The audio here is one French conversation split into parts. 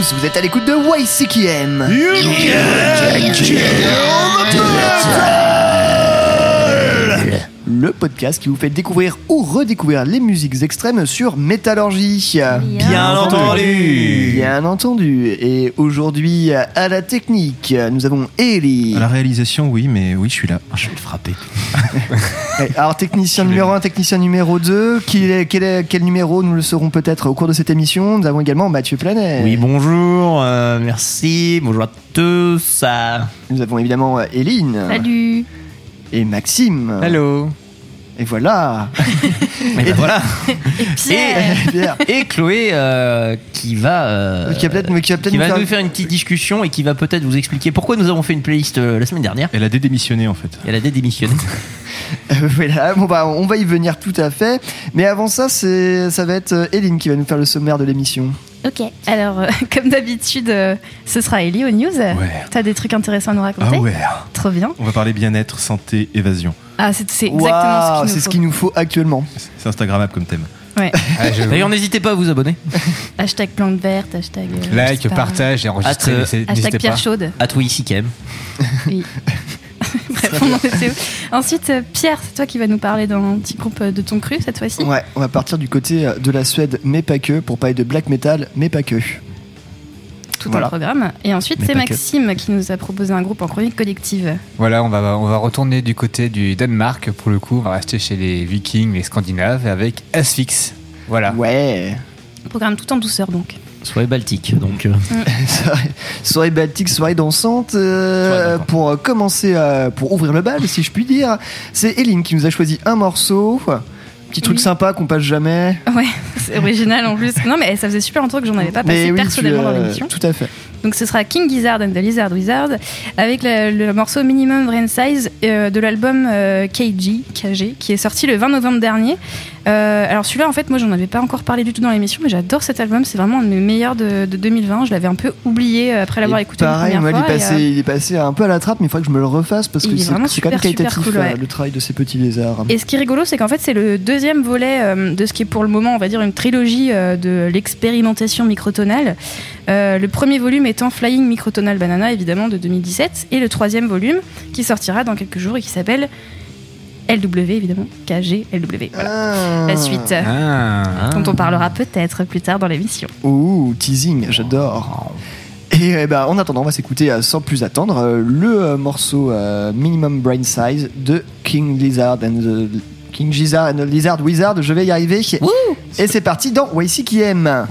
tous. Vous êtes à l'écoute de YCKM. Podcast qui vous fait découvrir ou redécouvrir les musiques extrêmes sur Métallurgie. Bien entendu. Bien entendu. Et aujourd'hui, à la technique, nous avons Ellie. À la réalisation, oui, mais oui, je suis là. Je vais le frapper. Alors, technicien numéro 1, technicien numéro 2. Quel, est- quel, est- quel numéro Nous le saurons peut-être au cours de cette émission? Nous avons également Mathieu Planet. Oui, bonjour, euh, merci, bonjour à tous. euh, Nous avons évidemment euh, Eline. Salut Et Maxime. Hello Et voilà. et ben voilà. Et Pierre Pierre. Et Chloé euh, qui va, euh, Qui va peut-être qui va peut-être qui nous va faire- nous faire une petite discussion et qui va peut-être vous expliquer pourquoi nous avons fait une playlist euh, la semaine dernière. Elle a dédémissionné en fait. Et elle a démissionné. Euh, voilà, bon bah on va y venir tout à fait. Mais avant ça, c'est ça va être euh, Eline qui va nous faire le sommaire de l'émission. Ok, alors euh, comme d'habitude, euh, ce sera Ellie aux news. Ouais. T'as des trucs intéressants à nous raconter Ah ouais. Trop bien. On va parler bien-être, santé, évasion. Ah, c'est c'est exactement Waouh, ce qu'il c'est nous ce faut. qu'il nous faut actuellement. C'est Instagrammable comme thème. Ouais. D'ailleurs, n'hésitez pas à vous abonner. hashtag plante verte, hashtag... euh, je Like, pas. partage et enregistrez. Euh, c'est- Hashtag N'hésitez pierre pas. chaude. À toi ici, Kem. Oui. Bref, on en était où Ensuite, euh, Pierre, c'est toi qui vas nous parler d'un petit groupe euh, de ton cru cette fois-ci. Ouais, on va partir du côté euh, de la Suède, mais pas que, pour parler de black metal, mais pas que. Tout Voilà. un programme. Et ensuite, c'est que. Maxime qui nous a proposé un groupe en chronique collective. Voilà, on va, on va retourner du côté du Danemark. Pour le coup, on va rester chez les Vikings, les Scandinaves, avec Asphyx. Voilà. Ouais. Programme tout en douceur donc. Soirée baltique. Donc, euh, soirée, soirée baltique, soirée dansante. euh, Soirée dansante. pour commencer, euh, pour ouvrir le bal, si je puis dire, c'est Eline qui nous a choisi un morceau. Petit truc Oui. sympa qu'on passe jamais. Ouais, c'est original en plus. Non, mais ça faisait super longtemps que j'en avais pas passé tu, personnellement dans euh, l'émission. Tout à fait. Donc ce sera King Gizzard and the Lizard Wizard avec le, le morceau Minimum Brain Size euh, de l'album euh, KG, KG, qui est sorti le 20 novembre dernier. Euh, alors celui-là, en fait, moi j'en avais pas encore parlé du tout dans l'émission, mais j'adore cet album. C'est vraiment un de mes meilleurs de, de 2020. Je l'avais un peu oublié après l'avoir écouté Pareil, une moi, première il, est fois. passé, il est passé un peu à la trappe, mais il faudrait que je me le refasse parce que est c'est quand même qualitatif cool, ouais. le travail de ces petits lézards. Et ce qui est rigolo, c'est qu'en fait, c'est le deuxième volet de ce qui est pour le moment, on va dire, une trilogie de l'expérimentation microtonale. Le premier volume étant Flying Microtonal Banana, évidemment, de 2017. Et le troisième volume, qui sortira dans quelques jours et qui s'appelle LW, évidemment. KG, LW. Voilà. Ah. La suite, Ah. ah. dont on parlera peut-être plus tard dans l'émission. Ouh, teasing, j'adore. Et euh, bah, en attendant, on va s'écouter euh, sans plus attendre euh, le euh, morceau euh, Minimum Brain Size de King Lizard and the King Gizzard and the Lizard Wizard. Je vais y arriver. Et c'est parti dans YC qui aime.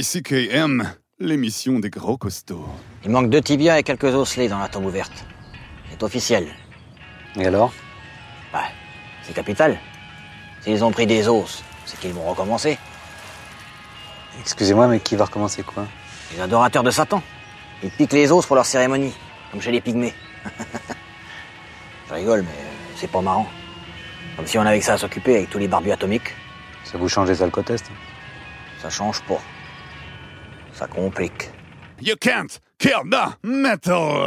YCKM, l'émission des gros costauds. Il manque deux tibias et quelques osselets dans la tombe ouverte. C'est officiel. Et alors? Bah, c'est capital. S'ils ont pris des os, c'est qu'ils vont recommencer. Excusez-moi, mais qui va recommencer quoi? Les adorateurs de Satan. Ils piquent les os pour leur cérémonie, comme chez les pygmées. Je rigole, mais c'est pas marrant. Comme si on avait que ça à s'occuper avec tous les barbus atomiques. Ça vous change les alcotests Ça change pas. Ça complique. You can't kill the metal!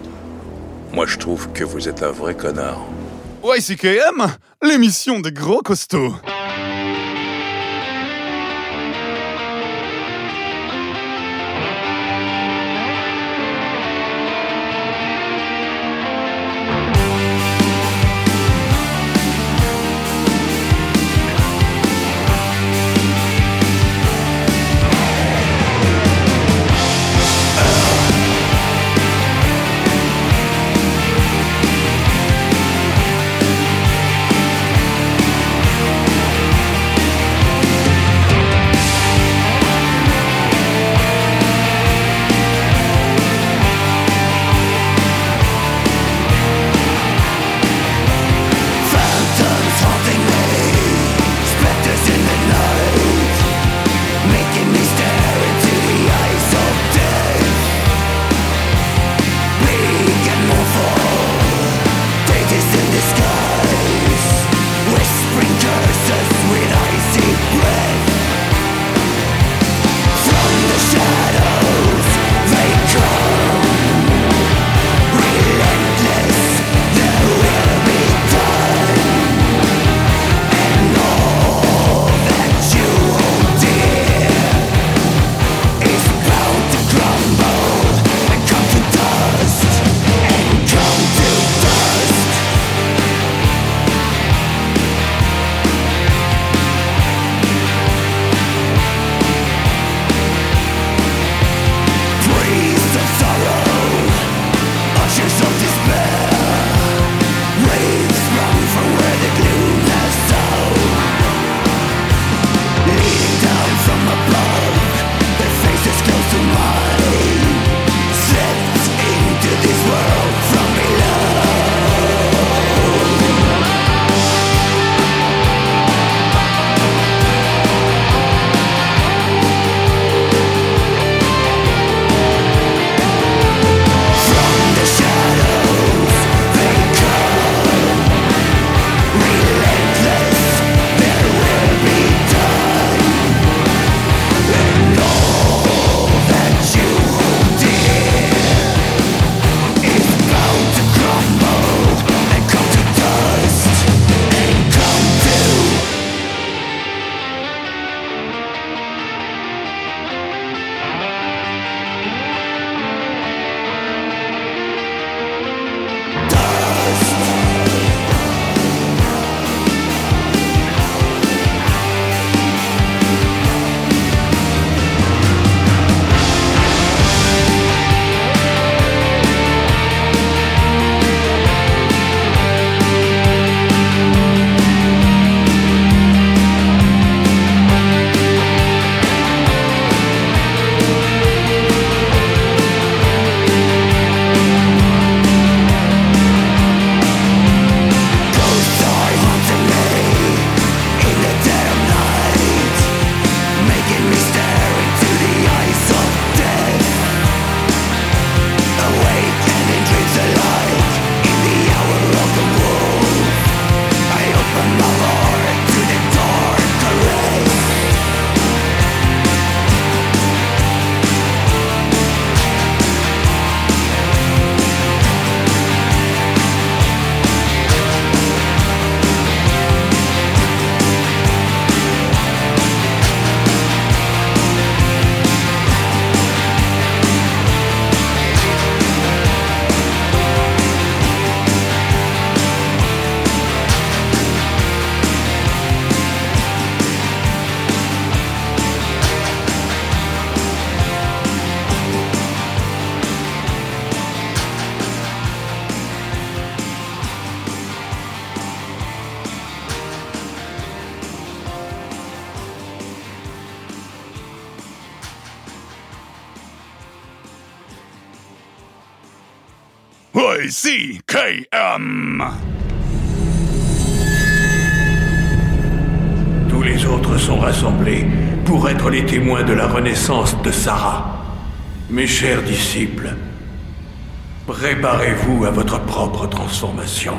Moi, je trouve que vous êtes un vrai connard. YCKM, l'émission des gros costauds. La renaissance de Sarah. Mes chers disciples, préparez-vous à votre propre transformation.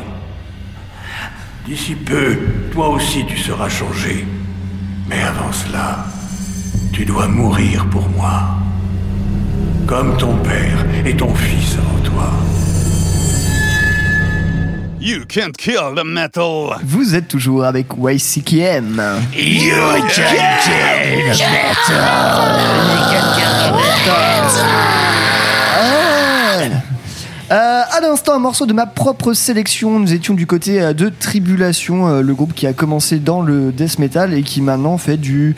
D'ici peu, toi aussi tu seras changé. Mais avant cela, tu dois mourir pour moi. Comme ton père et ton fils avant toi. You can't kill the metal. Vous êtes toujours avec YCKM. You can't kill the Euh, à l'instant, un morceau de ma propre sélection. Nous étions du côté euh, de Tribulation, euh, le groupe qui a commencé dans le death metal et qui maintenant fait du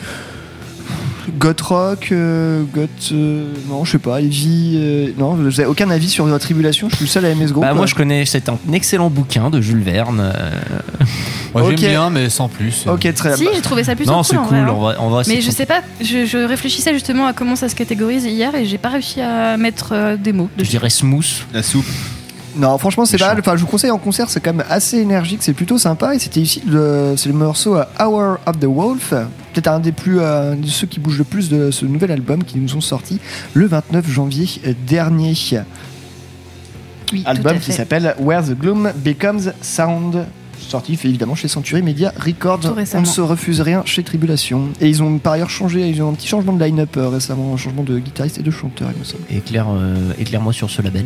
goth rock, euh, goth. euh, non, je sais pas, heavy. euh, non, vous avez aucun avis sur la Tribulation. Je suis le seul à aimer ce groupe. Bah, moi, je connais, c'est un excellent bouquin de Jules Verne. euh, Moi, Ok. j'aime bien, mais sans plus. Ok, très bien. Si, j'ai trouvé ça plutôt Non, cool. c'est en cool, vrai, hein. Mais je cool. sais pas, je, je réfléchissais justement à comment ça se catégorise hier et j'ai pas réussi à mettre euh, des mots Je dessus. dirais smooth. La soupe. Non, franchement, c'est pas mal. Enfin, je vous conseille en concert, c'est quand même assez énergique, c'est plutôt sympa. Et c'était ici, le, c'est le morceau euh, Hour of the Wolf, peut-être un des plus, euh, de ceux qui bougent le plus de ce nouvel album qui nous ont sorti le 29 janvier euh, dernier. Oui, album qui s'appelle Where the Gloom Becomes Sound. Sorti évidemment chez Century Media Records. On ne se refuse rien chez Tribulation. Et ils ont par ailleurs changé, ils ont un petit changement de line-up récemment, un changement de guitariste et de chanteur, il me semble. Éclaire, euh, éclaire-moi sur ce label.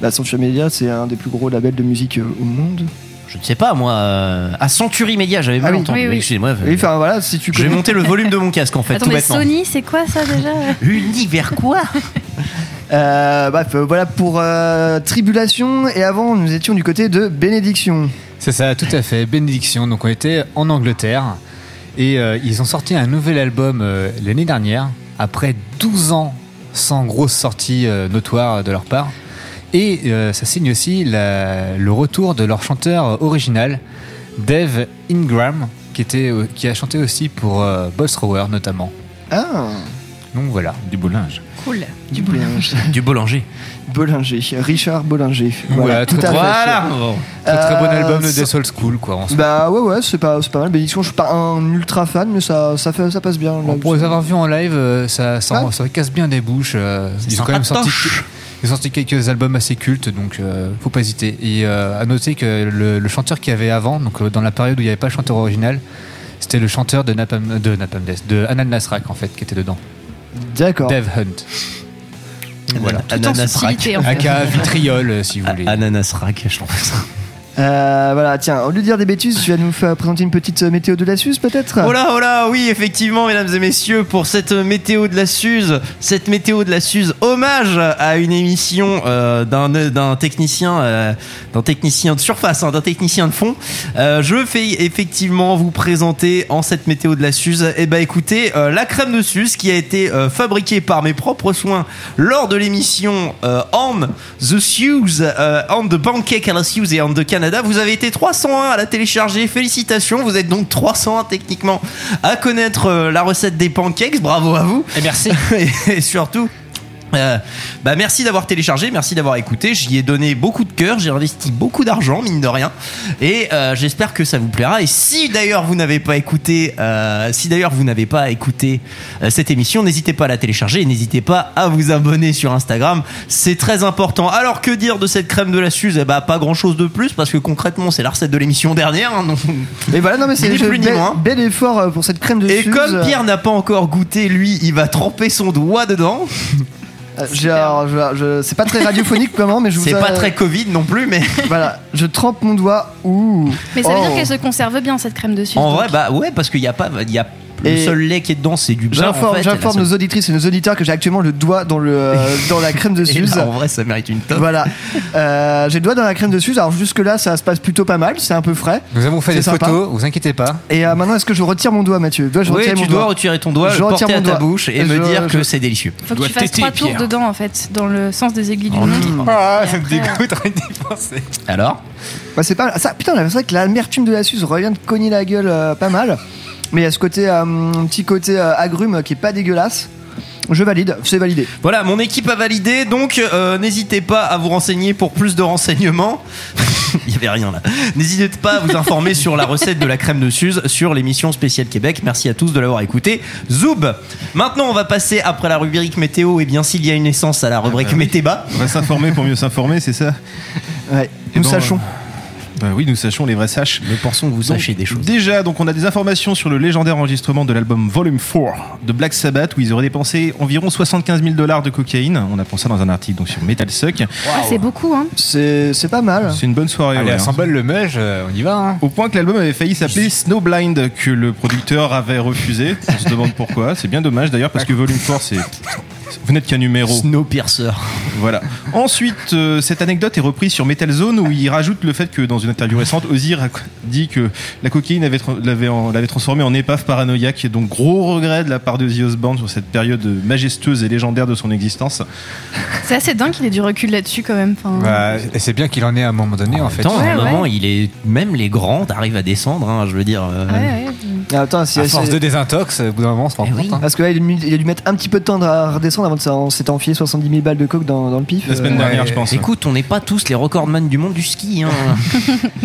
Bah, Century Media, c'est un des plus gros labels de musique euh, au monde. Je ne sais pas, moi. euh, à Century Media, j'avais mal Ah oui. entendu. Oui, oui. Excusez-moi. Oui, enfin voilà, si tu Je vais monter le volume de mon casque en fait, Attends, tout mais bêtement. Sony, c'est quoi ça déjà Univers quoi Euh, bref, euh, voilà pour euh, Tribulation. Et avant, nous étions du côté de Bénédiction. C'est ça, tout à fait. Bénédiction. Donc, on était en Angleterre et euh, ils ont sorti un nouvel album euh, l'année dernière, après 12 ans sans grosse sortie euh, notoire de leur part. Et euh, ça signe aussi la- le retour de leur chanteur original, Dave Ingram, qui, était, qui a chanté aussi pour euh, Boss Rower notamment. Ah, Donc voilà. Du beau linge. Cool. du Bollinger. Du Bollinger. Bollinger, Richard Bollinger. Voilà, Voilà, tout très, à fait. Voilà Très, très bon Euh, album de Death Old School, quoi. en. Bah ouais, ouais, c'est pas, mal. Bénédiction, je suis pas un ultra fan, mais ça, ça, fait, ça passe bien. là. pour les avoir vus en live, euh, ça, ça, Ouais. ça casse bien des bouches. euh, ils ont quand même sorti, ils ont sorti quelques albums assez cultes, donc euh, faut pas hésiter. Et euh, à noter que le, le chanteur qu'il y avait avant, donc euh, dans la période où il n'y avait pas le chanteur original, c'était le chanteur de Napalm, de Napalm Death, de Anan Nasrak en fait, qui était dedans. D'accord. Dave Hunt. Voilà. Ananas rack. Aka Vitriol, euh, si vous voulez. Ananas rack, je trouve ça. Euh, voilà, tiens, au lieu de dire des bêtises, tu vas nous faire présenter une petite euh, météo de la Suze, peut-être? Oh là, oh là, oui, effectivement, mesdames et messieurs, pour cette météo de la Suze, cette météo de la Suze, hommage à une émission euh, d'un technicien, euh, technicien de surface, hein, d'un technicien de fond. Euh, je fais effectivement vous présenter en cette météo de la Suze, eh ben écoutez, euh, la crème de Suze qui a été euh, fabriquée par mes propres soins lors de l'émission euh, On the Suze, euh, On the Pancake à la Suze et On the Canada. Vous avez été 301 à la télécharger. Félicitations, vous êtes donc 301 techniquement à connaître euh, la recette des pancakes. Bravo à vous. Et merci. et surtout. Euh, bah merci d'avoir téléchargé, merci d'avoir écouté. J'y ai donné beaucoup de cœur, j'ai investi beaucoup d'argent, mine de rien, et euh, j'espère que ça vous plaira. Et si d'ailleurs vous n'avez pas écouté, euh, si d'ailleurs vous n'avez pas écouté cette émission, n'hésitez pas à la télécharger et n'hésitez pas à vous abonner sur Instagram. C'est très important. Alors que dire de cette crème de la Suze? Eh bah pas grand chose de plus parce que concrètement c'est la recette de l'émission dernière. hein, donc- Et voilà, non mais c'est plus ni bel, moins. bel effort pour cette crème de Et Suze. comme Pierre n'a pas encore goûté, lui, il va tremper son doigt dedans. Euh, alors, je- je- c'est pas très radiophonique comment, mais je vous C'est pas très Covid non plus, mais Voilà, je trempe mon doigt. Ouh. Mais ça veut Oh. dire qu'elle se conserve bien cette crème dessus. en vrai, bah ouais, parce qu'il y a pas, il y a le seul lait qui est dedans, c'est du beurre. en J'informe fait, nos auditrices et nos auditeurs que j'ai actuellement le doigt dans, le, euh, dans la crème de Suze. là, en vrai, ça mérite une top. Voilà. Euh, j'ai le doigt dans la crème de Suze. Alors jusque-là, ça se passe plutôt pas mal. C'est un peu frais. Nous avons fait des sympa. photos, vous inquiétez pas. Et euh, maintenant, est-ce que je retire mon doigt, Mathieu? Dois-je Oui, retirer tu mon dois doigt? retirer ton doigt, Je le porter à mon ta doigt. bouche et Je- me dire je- que c'est délicieux. Faut que tu fasses trois tours dedans en fait, dans le sens des aiguilles du montre. Ah, Et ça me dégoûte rien d'y penser. Alors? Bah, c'est pas ça. Putain, c'est vrai que l'amertume de la Suze revient de cogner la gueule euh, pas mal. Mais il y a ce côté, euh, un petit côté euh, agrume qui est pas dégueulasse. Je valide, c'est validé. Voilà, mon équipe a validé, donc euh, n'hésitez pas à vous renseigner pour plus de renseignements. Il n'y avait rien là. N'hésitez pas à vous informer sur la recette de la crème de Suze sur l'émission spéciale Québec. Merci à tous de l'avoir écouté. Zoub Maintenant, on va passer après la rubrique météo. Et bien, s'il y a une essence à la rubrique bah oui. météba. On va s'informer pour mieux s'informer, c'est ça? Ouais, Eh nous sachons. Bah oui, nous sachons les vrais saches. Mais pensons que vous Donc, sachiez des choses. Déjà, donc on a des informations sur le légendaire enregistrement de l'album Volume 4 de Black Sabbath où ils auraient dépensé environ 75 000 dollars de cocaïne. On apprend ça dans un article donc sur Metal Suck. Ah, c'est beaucoup, hein. C'est pas mal. C'est une bonne soirée. Allez, ouais, à 100 hein. balles le meuge, euh, on y va. Hein. Au point que l'album avait failli s'appeler Snowblind, que le producteur avait refusé. On se demande pourquoi. C'est bien dommage d'ailleurs parce que Volume 4 c'est. Vous n'êtes qu'un numéro. Snowpiercer. Voilà. Ensuite, euh, cette anecdote est reprise sur Metal Zone où il rajoute le fait que dans une interview récente, Ozzy dit que la cocaïne l'avait transformé en épave paranoïaque. Et donc, gros regret de la part de Ozzy Osbourne sur cette période majestueuse et légendaire de son existence. C'est assez dingue qu'il ait du recul là-dessus quand même. Enfin, Bah, et c'est bien qu'il en ait à un moment donné, en fait. Attends, à Ouais, un moment, il est. Même les grands arrivent à descendre, hein, je veux dire. euh, ouais, ouais. Ah, Attends, si, À force de désintox, au bout d'un moment, on se rend Eh compte. oui. hein. Parce que là, il a dû- il a dû mettre un petit peu de temps à redescendre avant de enfilé 70 000 balles de coke dans, dans le pif. La semaine Euh, dernière, ouais. je pense. Écoute, on n'est pas tous les recordman du monde du ski. Hein.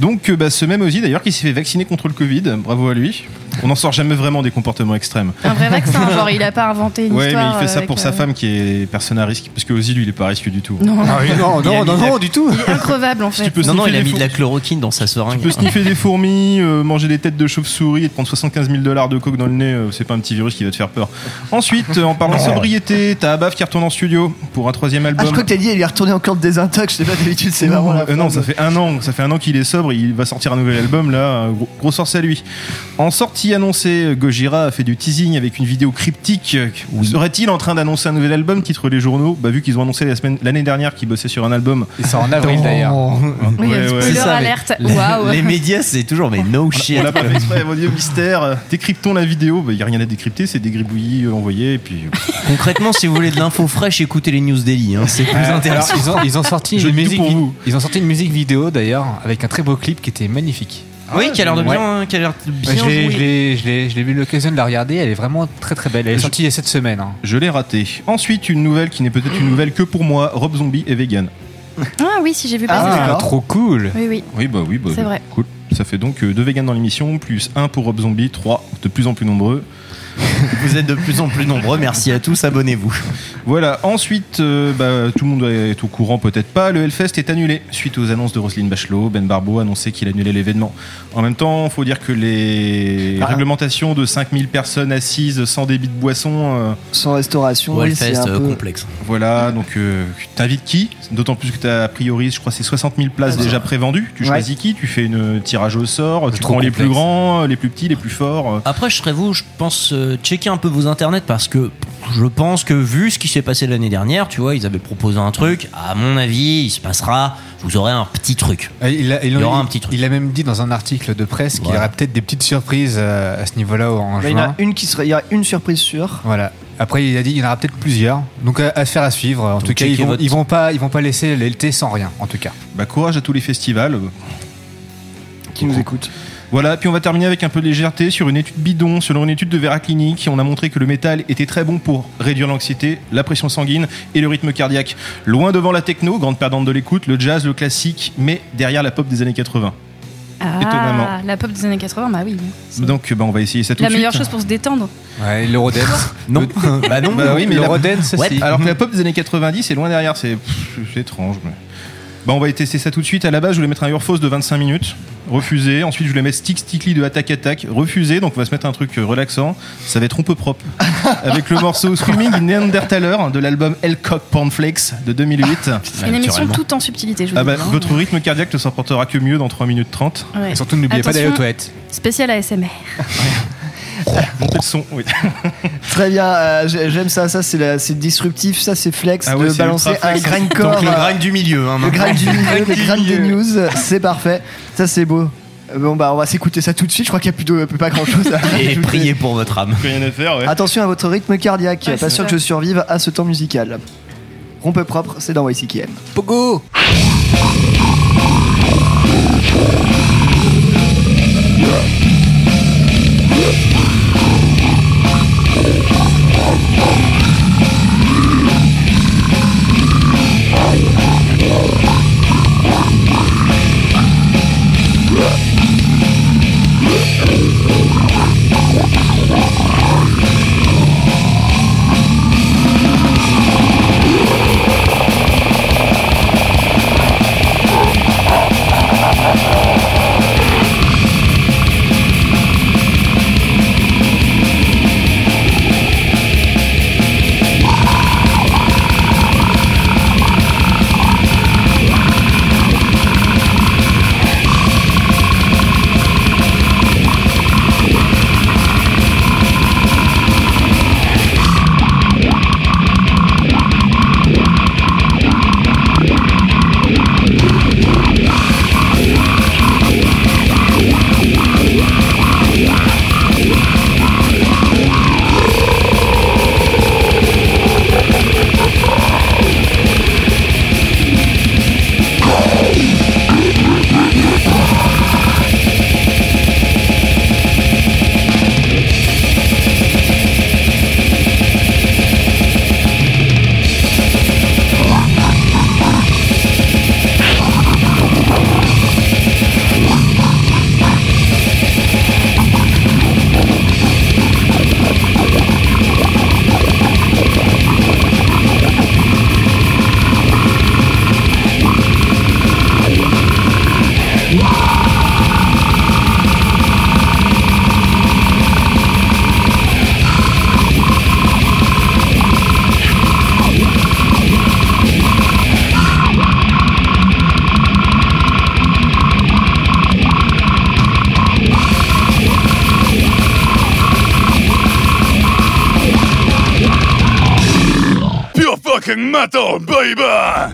Donc, euh, bah, ce même Ozzy d'ailleurs qui s'est fait vacciner contre le Covid. Bravo à lui. On n'en sort jamais vraiment des comportements extrêmes. Un vrai vaccin, genre il a pas inventé une Ouais, mais histoire. il fait ça pour sa euh, femme qui est personne à risque. Parce que Ozzy, lui, il est pas risqué du tout. Non, Ah oui, non, non, non, de la- non, du tout. il est increvable en Si fait. tu peux non, non, il a sniffer mis des de la chloroquine dans sa Tu seringue. peux sniffer des fourmis, euh, manger des têtes de chauve-souris et te prendre 75 000 dollars de coke dans le nez, euh, c'est pas un petit virus qui va te faire peur. Ensuite, euh, en parlant de sobriété, t'as Abaf qui retourne en studio pour un troisième Ah, album. je crois que t'as dit, il est retourné encore de désintox. Je sais pas, d'habitude, c'est marrant. non, phrase. ça fait un an, ça fait un an qu'il est sobre, il va sortir un nouvel album là, gros, gros sorce à lui. En sortie annoncée, Gojira a fait du teasing avec une vidéo cryptique. Serait-il en train d'annoncer un nouvel album Titre les journaux? Bah vu qu'ils ont annoncé la semaine- l'année dernière qu'ils bossaient sur un album. Il sort en avril d'ailleurs. Oui, Ouais, ouais. C'est ça, alerte. les-. Les médias, c'est toujours, mais no shit. On l'a pas fait exprès, mon dieu, mystère. Décryptons la vidéo. Il n'y a rien à décrypter, c'est des gribouillis euh, envoyés. Et puis, euh, Concrètement, si vous voulez de l'info fraîche, écoutez les news daily. Hein, c'est plus Euh, alors, intéressant. ils, ont, ils ont sorti Je une dis tout musique pour vi- vous. ils ont sorti une musique vidéo d'ailleurs avec un très beau clip qui était magnifique. oui, qui a l'air de Ouais. bien, qui a l'air de bien je l'ai- joué. je l'ai- je l'ai je l'ai eu l'occasion de la regarder, elle est vraiment très très belle. Elle est Je- sortie il y a cette semaine. hein. je l'ai raté. Ensuite, une nouvelle qui n'est peut-être une nouvelle que pour moi Rob Zombie est vegan. Ah oui, si j'ai vu passer Ah, ça. d'accord. trop cool. Oui, oui. Oui, bah oui, bah, C'est vrai. Cool. Ça fait donc euh, deux vegans dans l'émission, plus un pour Rob Zombie, trois de plus en plus nombreux. Vous êtes de plus en plus nombreux. Merci à tous. Abonnez-vous. Voilà, ensuite, euh, bah, tout le monde est au courant, peut-être pas, le Hellfest est annulé suite aux annonces de Roselyne Bachelot. Ben Barbeau a annoncé qu'il annulait l'événement. En même temps, il faut dire que les Ah. réglementations de 5000 personnes assises sans débit de boisson, euh, Sans restauration, Ouais, c'est un euh, peu. complexe. voilà, donc euh, t'invites qui? D'autant plus que t'as a priori, je crois, c'est 60 000 places déjà prévendues. Tu Ouais. choisis qui? Tu fais une tirage au sort, tu prends les plus grands, les plus petits, les plus forts. Après, je serais vous, je pense, euh, checker un peu vos internets parce que je pense que vu ce qui s'est passé l'année dernière, tu vois, ils avaient proposé un truc. À mon avis, il se passera, vous aurez un petit truc. Euh, Il a, il, Il y aura il- un petit truc. il a même dit dans un article de presse qu'il y aurait peut-être des petites surprises euh, à ce niveau-là en Bah, il y en juin. a une qui serait, il y a une surprise sûre. Voilà. Après, il a dit qu'il y en aura peut-être plusieurs. Donc, à, à faire à suivre. En Donc, tout cas, ils vont, votre- ils vont pas, ils vont pas laisser l'été sans rien. En tout cas. Bah, courage à tous les festivals. Qui nous écoute. Voilà, puis on va terminer avec un peu de légèreté sur une étude bidon, selon une étude de Vera Clinic. On a montré que le métal était très bon pour réduire l'anxiété, la pression sanguine et le rythme cardiaque. Loin devant la techno, grande perdante de l'écoute, le jazz, le classique, mais derrière la pop des années 80. Ah, Étonnamment. la pop des années 80, bah oui. Donc bah, on va essayer ça tout la de meilleure chose pour se détendre. Ouais, l'Eurodance. Non. bah non. Bah oui, mais la- L'Eurodance Ouais. aussi. Alors que la pop des années 90 est loin derrière, c'est pff, c'est étrange. mais- Bah on va tester ça tout de suite. À la base, je voulais mettre un Urfos de 25 minutes, refusé. Ensuite, je voulais mettre Stick Stickly de Attack Attack, refusé. Donc on va se mettre un truc euh, relaxant. Ça va être un peu propre. Avec le morceau Screaming in Neanderthaler de l'album Elcock Cornflakes de 2008. C'est une émission toute en subtilité, je vous Ah bah, dis, hein. votre rythme cardiaque ne s'en portera que mieux dans 3 minutes 30. Ouais. Et surtout, n'oubliez pas d'aller aux toilettes. Spécial ASMR. Montez le son, oui. Très bien, euh, j'ai- j'aime ça. Ça, c'est la- c'est disruptif. Ça, c'est flex Ah ouais, de c'est balancer ultra un flex. grindcore. Donc le euh, grind du milieu. Hein, le maintenant. grind du milieu, le grind des news. C'est parfait. Ça, c'est beau. Euh, Bon, bah, on va s'écouter ça tout de suite. Je crois qu'il y a plutôt plus pas grand chose à Et ajouter. priez pour votre âme. Rien à faire, ouais. Attention à votre rythme cardiaque. Pas sûr que je survive à ce temps musical. Rompe propre, c'est dans YCKM. Pogo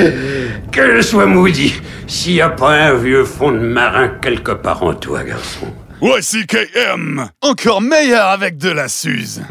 Que je sois maudit, s'il n'y a pas un vieux fond de marin quelque part en toi, garçon. YCKM! Encore meilleur avec de la Suze!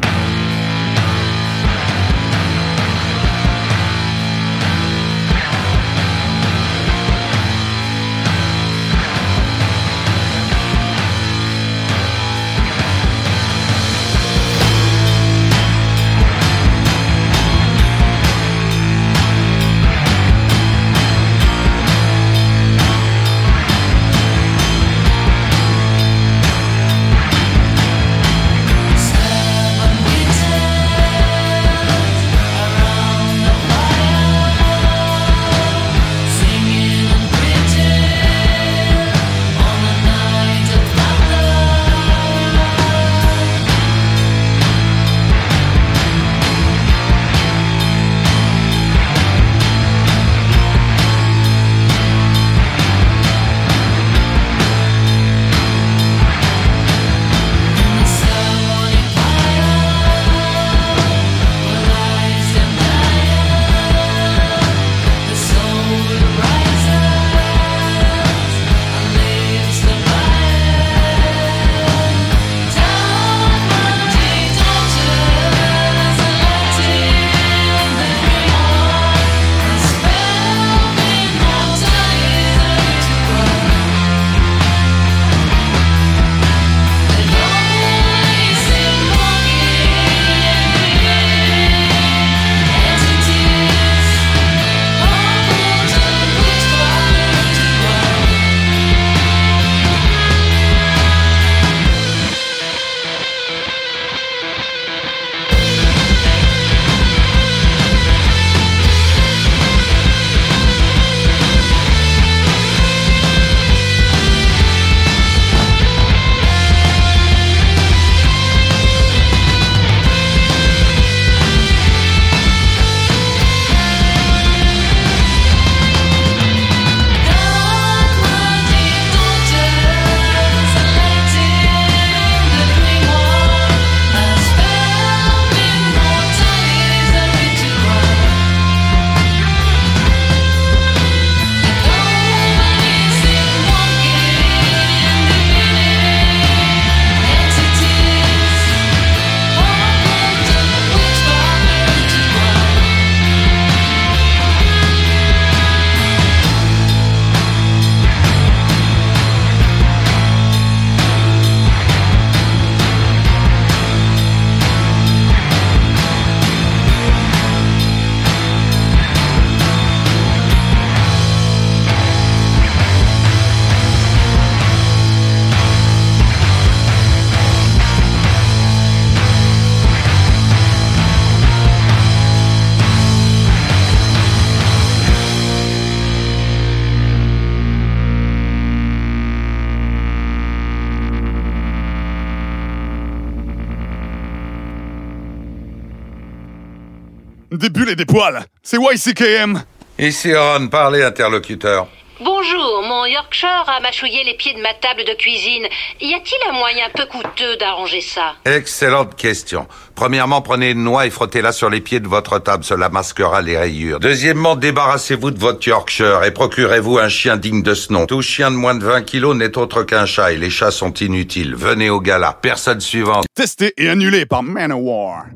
Des bulles et des poils, c'est YCKM! Ici Ron, parlez interlocuteur. Bonjour, mon Yorkshire a mâchouillé les pieds de ma table de cuisine. Y a-t-il un moyen peu coûteux d'arranger ça? Excellente question. Premièrement, prenez une noix et frottez-la sur les pieds de votre table, cela masquera les rayures. Deuxièmement, débarrassez-vous de votre Yorkshire et procurez-vous un chien digne de ce nom. Tout chien de moins de 20 kilos n'est autre qu'un chat et les chats sont inutiles. Venez au gala. Personne suivante. Testé et annulé par Manowar.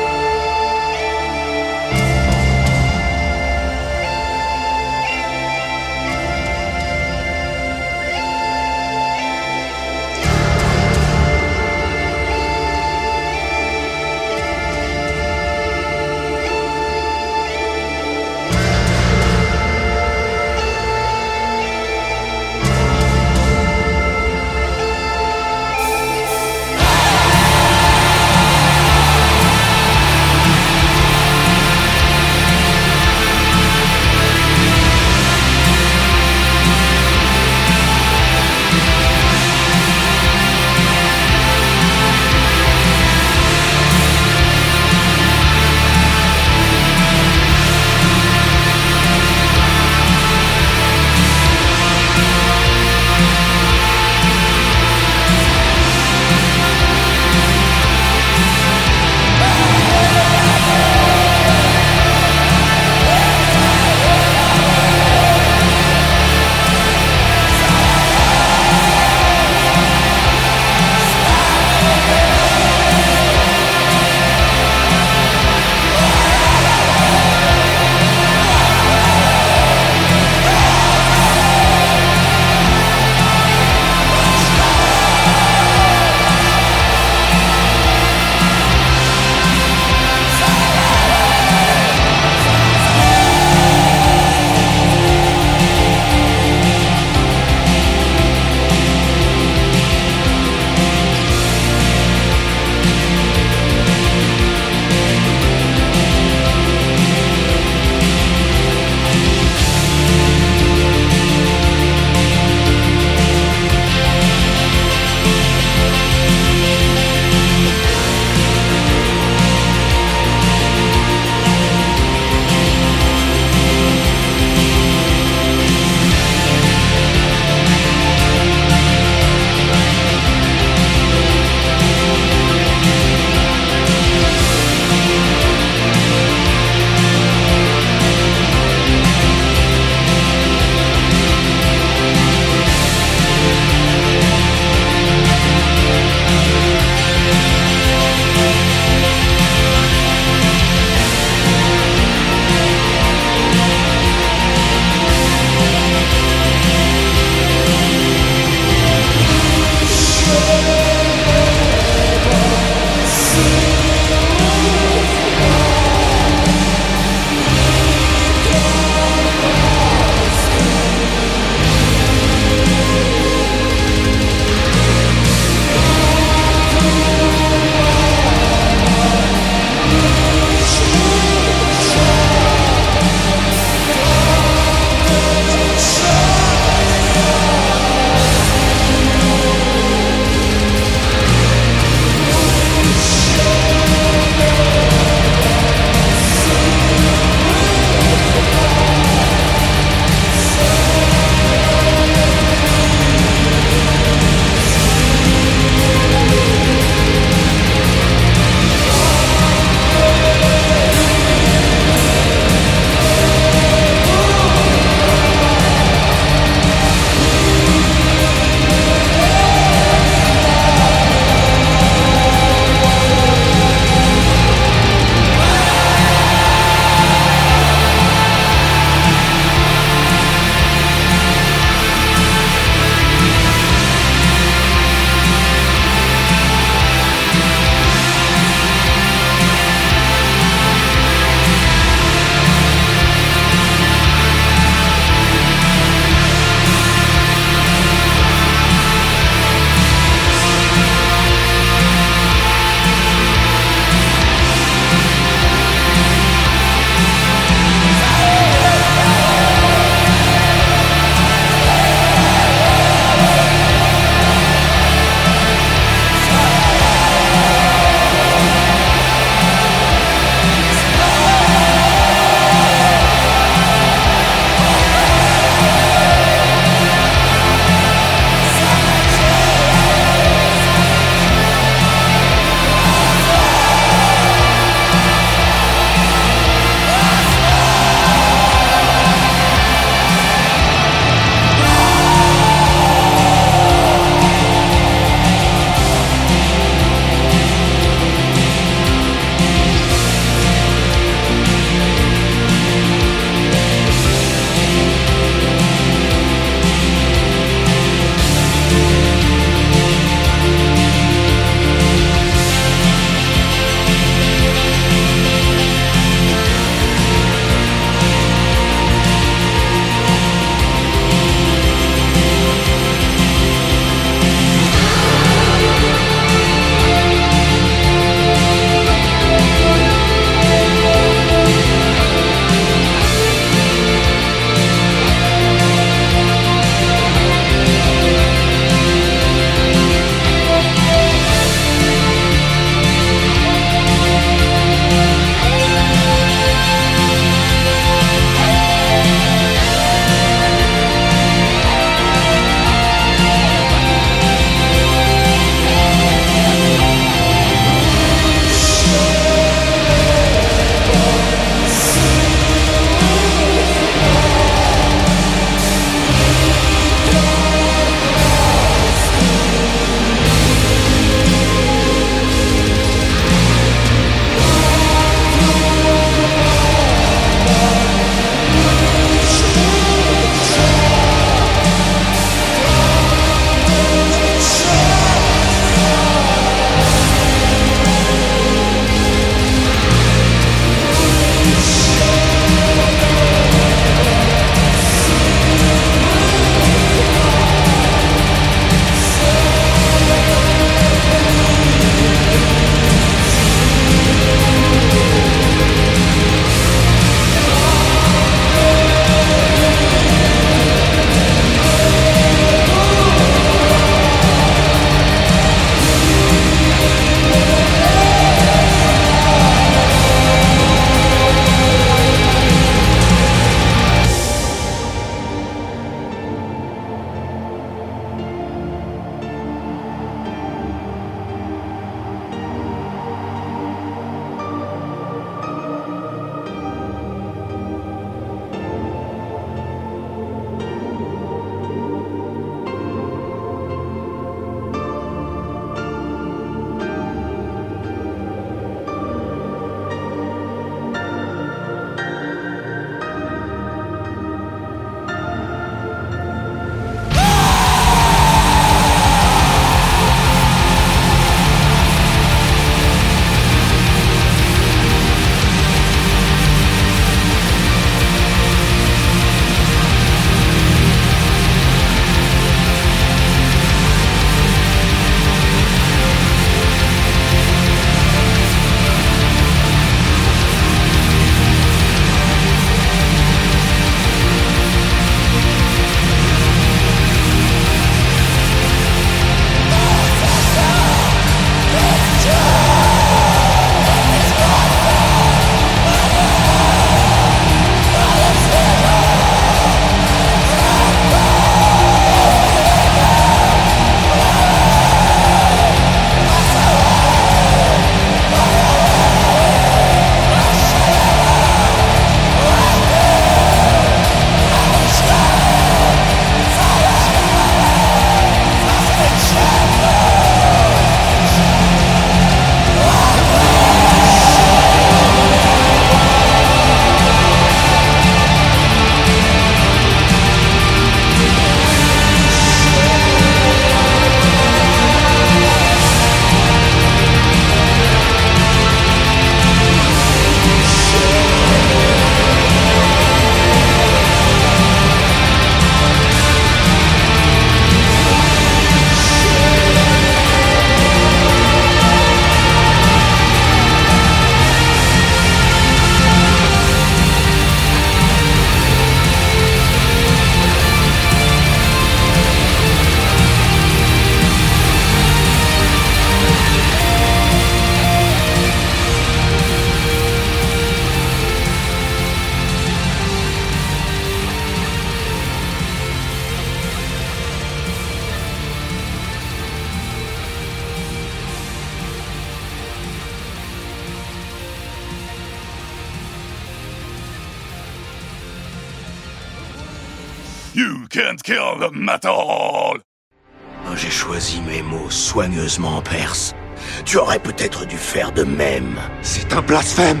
Faire de même. C'est un blasphème.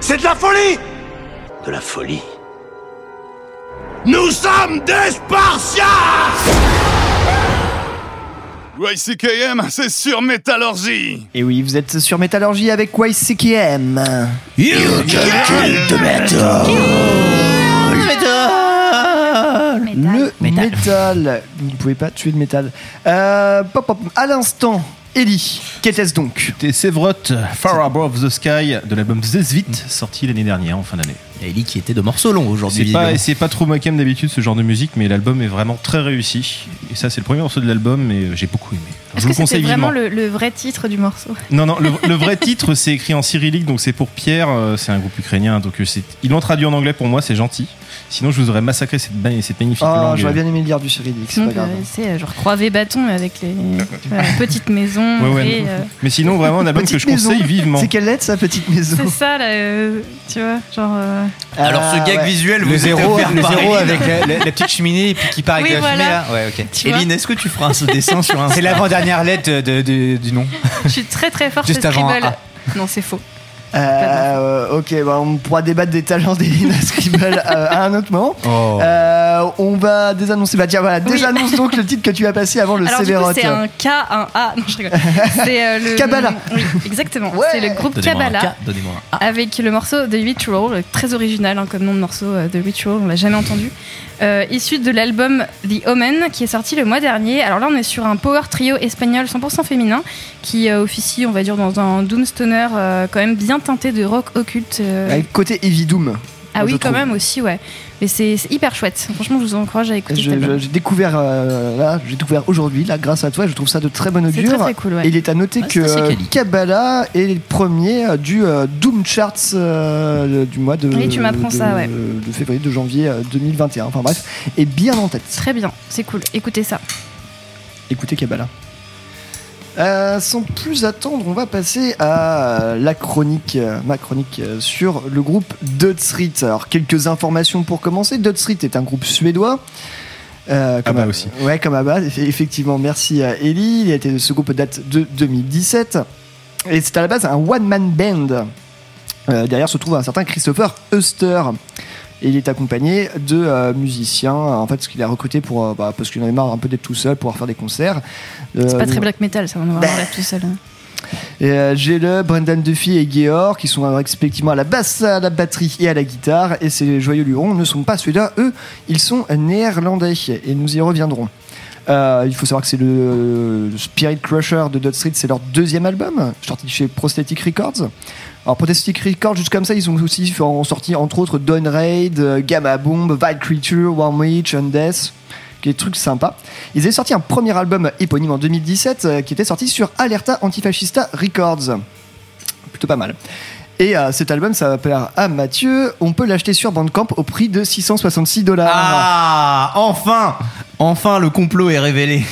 C'est de la folie. De la folie. Nous sommes des Spartiates YCKM, c'est sur Métallurgie. Et oui, vous êtes sur Métallurgie avec YCKM. You can kill the metal. Le métal. Vous ne pouvez pas tuer le métal. Euh, pop, pop. À l'instant, Ellie, qu'était-ce donc C'était Sevrot, Far Above the Sky de l'album Zezvit, sorti l'année dernière, en fin d'année. Ellie qui était de morceaux longs aujourd'hui. C'est pas, c'est pas trop moquem d'habitude ce genre de musique, mais l'album est vraiment très réussi. Et ça, c'est le premier morceau de l'album, mais euh, j'ai beaucoup aimé. Alors, je que vous c'était conseille vraiment le, le vrai titre du morceau? Non, non, le, le vrai titre, c'est écrit en cyrillique, donc c'est pour Pierre, euh, c'est un groupe ukrainien, donc euh, c'est, ils l'ont traduit en anglais pour moi, c'est gentil. Sinon, je vous aurais massacré cette, ba- cette magnifique Oh, langue. j'aurais bien aimé le lire du cyrillique, c'est Donc, pas grave. euh, c'est genre croisé bâton avec les tu vois, la petite maison. Ouais, ouais, et, euh, Mais sinon, vraiment, un album Petite que je conseille vivement. C'est quelle lettre sa petite maison c'est ça, là, euh, tu vois, genre. euh, Alors ce Ah, gag ouais. visuel, Le vous êtes zéro, le zéro avec la, la- la petite cheminée et puis qui part avec Oui, la fumée voilà. là. Ouais, ok. tu vois, Eline, est-ce que tu feras ce dessin sur un C'est l'avant-dernière lettre de- de- du nom. je suis très très forte Juste avant un Scribble. A. Non, c'est faux. Euh, ok, bah, on pourra débattre des talents d'Elina Scribble euh, à un autre moment. Oh. Euh, on va désannoncer. Bah tiens, voilà, Oui. désannonce donc le titre que tu as passé avant le Sévéroth. c'est un K, un A. Non, je rigole. C'est euh, le. Kabbalah. Oui, exactement. C'est le groupe Kabbalah. K, donnez-moi un A. avec le morceau The Ritual, très original hein, comme nom de morceau, euh, The Ritual, on l'a jamais entendu, euh, issu de l'album The Omen qui est sorti le mois dernier. Alors là, on est sur un power trio espagnol 100% féminin qui euh, officie, on va dire, dans un doomstoner euh, quand même bien teinté de rock occulte. euh. Avec côté Heavy Doom. ah oui, quand trouve. même aussi, ouais. Mais c'est hyper chouette. Franchement, je vous encourage à écouter. J'ai découvert euh, là, j'ai découvert aujourd'hui là grâce à toi. Je trouve ça de très bon C'est augure. très, très cool, ouais. Et il est à noter Ouais, que. Kabbalah est le premier euh, du euh, Doom Charts euh, du mois de, Oui, tu m'apprends ça, ouais. de février, de janvier euh, 2021. Enfin bref, est bien en tête. Très bien, c'est cool. Écoutez ça. Écoutez Kabbalah. Euh, sans plus attendre, on va passer à la chronique, ma chronique euh, sur le groupe Dud Street. Alors, quelques informations pour commencer. Dud Street est un groupe suédois. Euh, comme Abba aussi. Ouais, comme Abba, eff- effectivement. Merci à Ellie. Il a été, ce groupe date de 2017. Et c'est à la base un one-man band. Euh, derrière se trouve un certain Christopher Euster. Et il est accompagné de euh, musiciens, en fait, ce qu'il a recruté pour, euh, bah, parce qu'il en avait marre un peu d'être tout seul, pour faire des concerts. C'est Euh, pas très black metal, ça, on va bah. voir là tout seul. hein. et euh, j'ai le Brendan Duffy et Georg qui sont respectivement à la basse, à la batterie et à la guitare. Et ces joyeux lurons ne sont pas suédois, eux, ils sont néerlandais. Et nous y reviendrons. Euh, il faut savoir que c'est le, le Spirit Crusher de Dot Street, c'est leur deuxième album, sorti chez Prosthetic Records. Alors Prosthetic Records, juste comme ça, ils ont aussi ont sorti entre autres Dawn Raid, euh, Gamma Bomb, Wild Creature, Warm Witch, Undeath qui est des trucs sympas. Ils avaient sorti un premier album éponyme en 2017 euh, qui était sorti sur Alerta Antifascista Records. Plutôt pas mal. Et euh, cet album, ça va plaire à Mathieu. On peut l'acheter sur Bandcamp au prix de 666 dollars. Ah, enfin Enfin, le complot est révélé.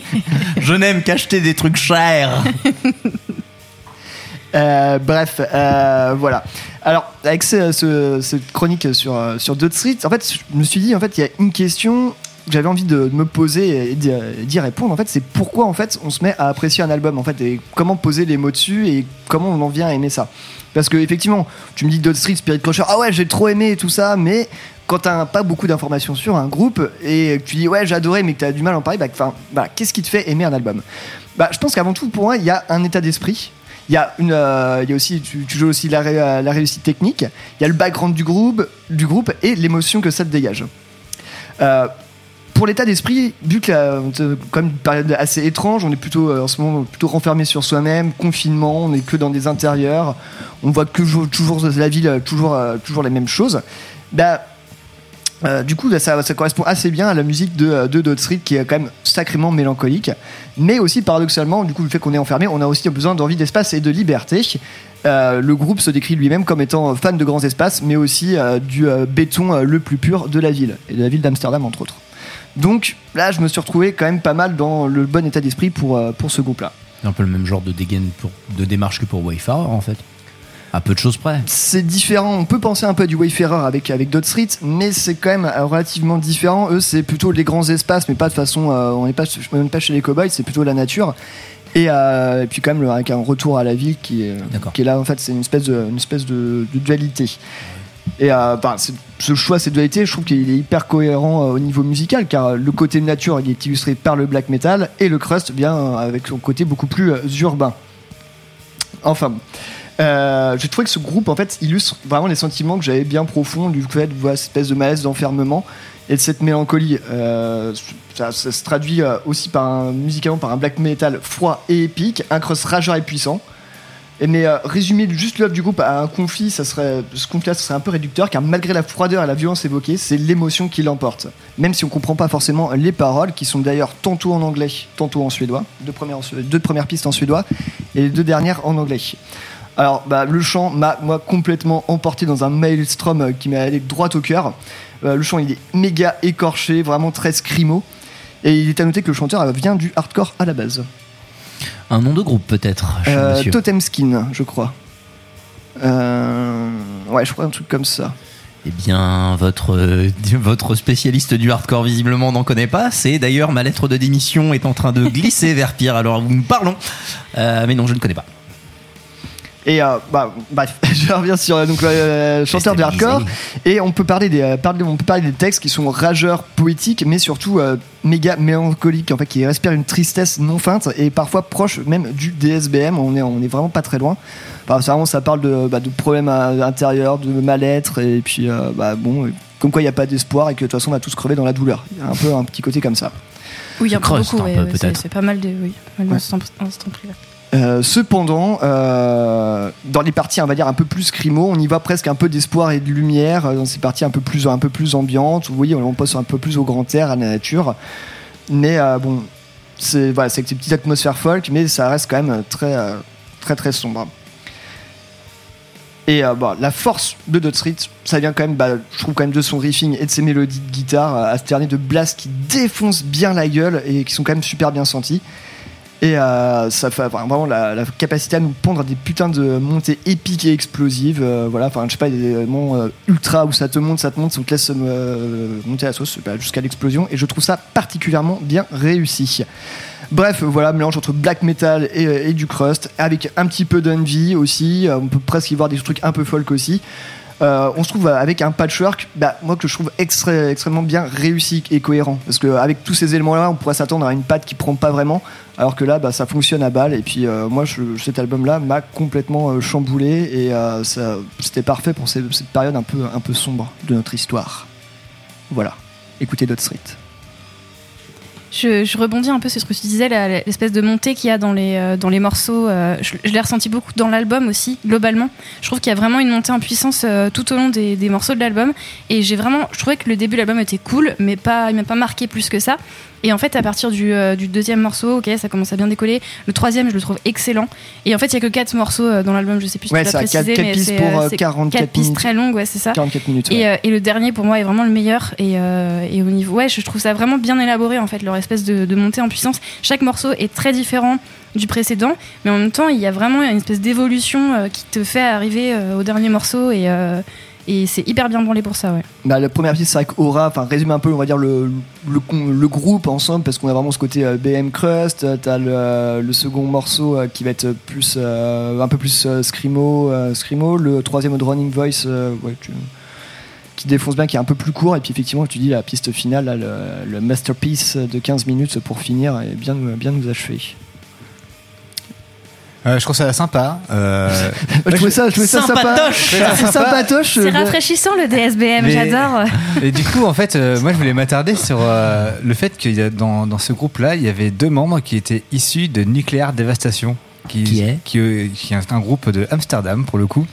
Je n'aime qu'acheter des trucs chers. Euh, bref, euh, voilà. Alors, avec ce- ce- cette chronique sur, euh, sur Dot Street, en fait, je me suis dit, en fait, il y a une question que j'avais envie de me poser et d'y répondre. En fait, c'est pourquoi, en fait, on se met à apprécier un album, en fait, et comment poser les mots dessus et comment on en vient à aimer ça. Parce que, effectivement, tu me dis Dot Street, Spirit Crusher, ah ouais, j'ai trop aimé tout ça, mais quand t'as pas beaucoup d'informations sur un groupe et que tu dis ouais, j'ai adoré, mais que t'as du mal à en parler, bah, qu'est-ce qui te fait aimer un album? Bah, je pense qu'avant tout, pour moi, il y a un état d'esprit. Il y a une, euh, il y a aussi, tu, joues aussi la, euh, la réussite technique. Il y a le background du groupe, du groupe et l'émotion que ça te dégage. Euh, pour l'état d'esprit, vu que la- te- comme une période assez étrange, on est plutôt en ce moment plutôt renfermé sur soi-même, confinement, on est que dans des intérieurs, on voit que toujours, la ville, toujours, toujours les mêmes choses. Bah, euh, du coup, ça, correspond assez bien à la musique de, euh, de Dot Street qui est quand même sacrément mélancolique. Mais aussi, paradoxalement, du coup, le fait qu'on est enfermé, on a aussi besoin d'envie d'espace et de liberté. Euh, le groupe se décrit lui-même comme étant fan de grands espaces, mais aussi du béton le plus pur de la ville, et de la ville d'Amsterdam, entre autres. Donc là, je me suis retrouvé quand même pas mal dans le bon état d'esprit pour, pour ce groupe-là. Un peu le même genre de dégaine pour, de démarche que pour Wayfarer en fait. À peu de choses près. C'est différent. On peut penser un peu à du Wayfarer avec avec Dot Street, mais c'est quand même euh, relativement différent. Eux, c'est plutôt les grands espaces, mais pas de façon. euh, on n'est pas, même pas chez les cowboys, c'est plutôt la nature. Et, euh, et puis quand même le- avec un retour à la ville qui est, qui est là. En fait, c'est une espèce de, une espèce de, de dualité. Et euh, bah, ce choix, cette dualité, je trouve qu'il est hyper cohérent euh, au niveau musical, car le côté nature, il est illustré par le black metal, et le crust, bien euh, avec son côté beaucoup plus urbain. Enfin, bon. Euh, j'ai trouvé que ce groupe en fait illustre vraiment les sentiments que j'avais bien profonds du fait de voir cette espèce de malaise d'enfermement et de cette mélancolie. Euh, ça, se traduit euh, aussi musicalement par un black metal froid et épique, un crust rageur et puissant. Mais résumer juste l'œuvre du groupe à un conflit, ça serait, ce conflit ça serait un peu réducteur, car malgré la froideur et la violence évoquée, c'est l'émotion qui l'emporte. Même si on comprend pas forcément les paroles, qui sont d'ailleurs tantôt en anglais, tantôt en suédois, deux premières, deux premières pistes en suédois, et les deux dernières en anglais. Alors, bah, le chant m'a moi complètement emporté dans un maelstrom euh, qui m'a allé droit au cœur. Euh, le chant il est méga écorché, vraiment très scrimo. Et il est à noter que le chanteur euh, vient du hardcore à la base. Un nom de groupe peut-être. Euh. Totem Skin, je crois. Euh, ouais, je crois un truc comme ça. Eh bien, votre, euh, votre spécialiste du hardcore visiblement n'en connaît pas. C'est d'ailleurs ma lettre de démission est en train de glisser vers Pierre alors nous parlons. Euh, mais non, je ne connais pas. Et euh, bah, bref, je reviens sur euh, donc, le chanteur de hardcore. Et on peut, parler des, euh, parler, on peut parler des textes qui sont rageurs, poétiques, mais surtout euh, méga mélancoliques, en fait, qui respirent une tristesse non feinte et parfois proche même du DSBM. On est, on est vraiment pas très loin. Enfin, c'est vraiment, ça parle de, bah, de problèmes à- intérieurs, de mal-être, et puis euh, bah, bon, euh, comme quoi il n'y a pas d'espoir et que de toute façon on va tous crever dans la douleur. Il y a un peu un petit côté comme ça. Oui, il y a beaucoup, ouais, c'est peut-être. c'est pas mal de. Oui, pas mal Ouais. d'instants instants pris, ouais. Euh, cependant, euh, dans les parties, on va dire un peu plus scrimo, on y voit presque un peu d'espoir et de lumière. euh, Dans ces parties un peu plus, un peu plus ambiantes, vous voyez, on passe un peu plus au grand air, à la nature. Mais bon, c'est voilà, ces petites atmosphères folk, mais ça reste quand même très, très, très sombre. Et la force de Dot Street, ça vient quand même, bah, je trouve quand même de son riffing et de ses mélodies de guitare, euh, de blasts qui défoncent bien la gueule et qui sont quand même super bien senties. Et euh, ça fait enfin, vraiment la, la capacité à nous pondre des putains de montées épiques et explosives. euh, voilà, enfin, je sais pas, des moments euh, ultra où ça te monte, ça te monte, ça te laisse euh, monter la sauce bah, jusqu'à l'explosion. Et je trouve ça particulièrement bien réussi. Bref, voilà, mélange entre black metal et, et du crust, avec un petit peu d'envy aussi. euh, On peut presque y voir des trucs un peu folk aussi. Euh, on se trouve avec un patchwork, bah, moi que je trouve extrêmement bien réussi et cohérent. Parce qu'avec tous ces éléments-là, on pourrait s'attendre à une patte qui prend pas vraiment, alors que là, bah, ça fonctionne à balle. Et puis euh, moi, je- cet album-là m'a complètement euh, chamboulé et c'était parfait pour cette période un peu, un peu sombre de notre histoire. Voilà, écoutez Dot Street. Je, rebondis un peu sur ce que tu disais, l'espèce de montée qu'il y a dans les, euh, dans les morceaux. euh, je je l'ai ressenti beaucoup dans l'album aussi, globalement. Je trouve qu'il y a vraiment une montée en puissance euh, tout au long des, des morceaux de l'album. Et j'ai vraiment, je trouvais que le début de l'album était cool, mais pas, il m'a pas marqué plus que ça. Et en fait, à partir du, euh, du deuxième morceau, ok, ça commence à bien décoller. Le troisième, je le trouve excellent. Et en fait, il y a que quatre morceaux euh, dans l'album, je sais plus si Ouais, tu ça précisé, quatre mais pistes pour, euh, euh, c'est 44 quatre pistes minutes. très longues, ouais, c'est ça. 44 minutes. ouais. Et, euh, et le dernier pour moi est vraiment le meilleur et, euh, et au niveau ouais je trouve ça vraiment bien élaboré en fait leur espèce de, de montée en puissance chaque morceau est très différent du précédent mais en même temps il y a vraiment une espèce d'évolution euh, qui te fait arriver euh, au dernier morceau et, euh, et c'est hyper bien branlé pour ça ouais. Bah, la première pièce, c'est vrai qu'Aura, enfin, résume un peu, on va dire, le, le, groupe ensemble, parce qu'on a vraiment ce côté euh, BM Crust, euh, t'as le, euh, le second morceau qui va être plus, un peu plus Scrimo, le troisième Running Voice, qui défonce bien, qui est un peu plus court, et puis effectivement, tu dis, la piste finale, le, le masterpiece de 15 minutes pour finir, et bien, bien nous achever. Euh, je trouve ça sympa. Euh, je trouvais ça, je trouvais ça sympa. Sympatoche. C'est sympatoche. c'est rafraîchissant le DSBM Mais- j'adore Et du coup, en fait, euh, moi, je voulais m'attarder sur euh, le fait qu'il y a dans, dans ce groupe-là, il y avait deux membres qui étaient issus de Nuclear Devastation, qui, Qui est qui, qui est un groupe de Amsterdam pour le coup.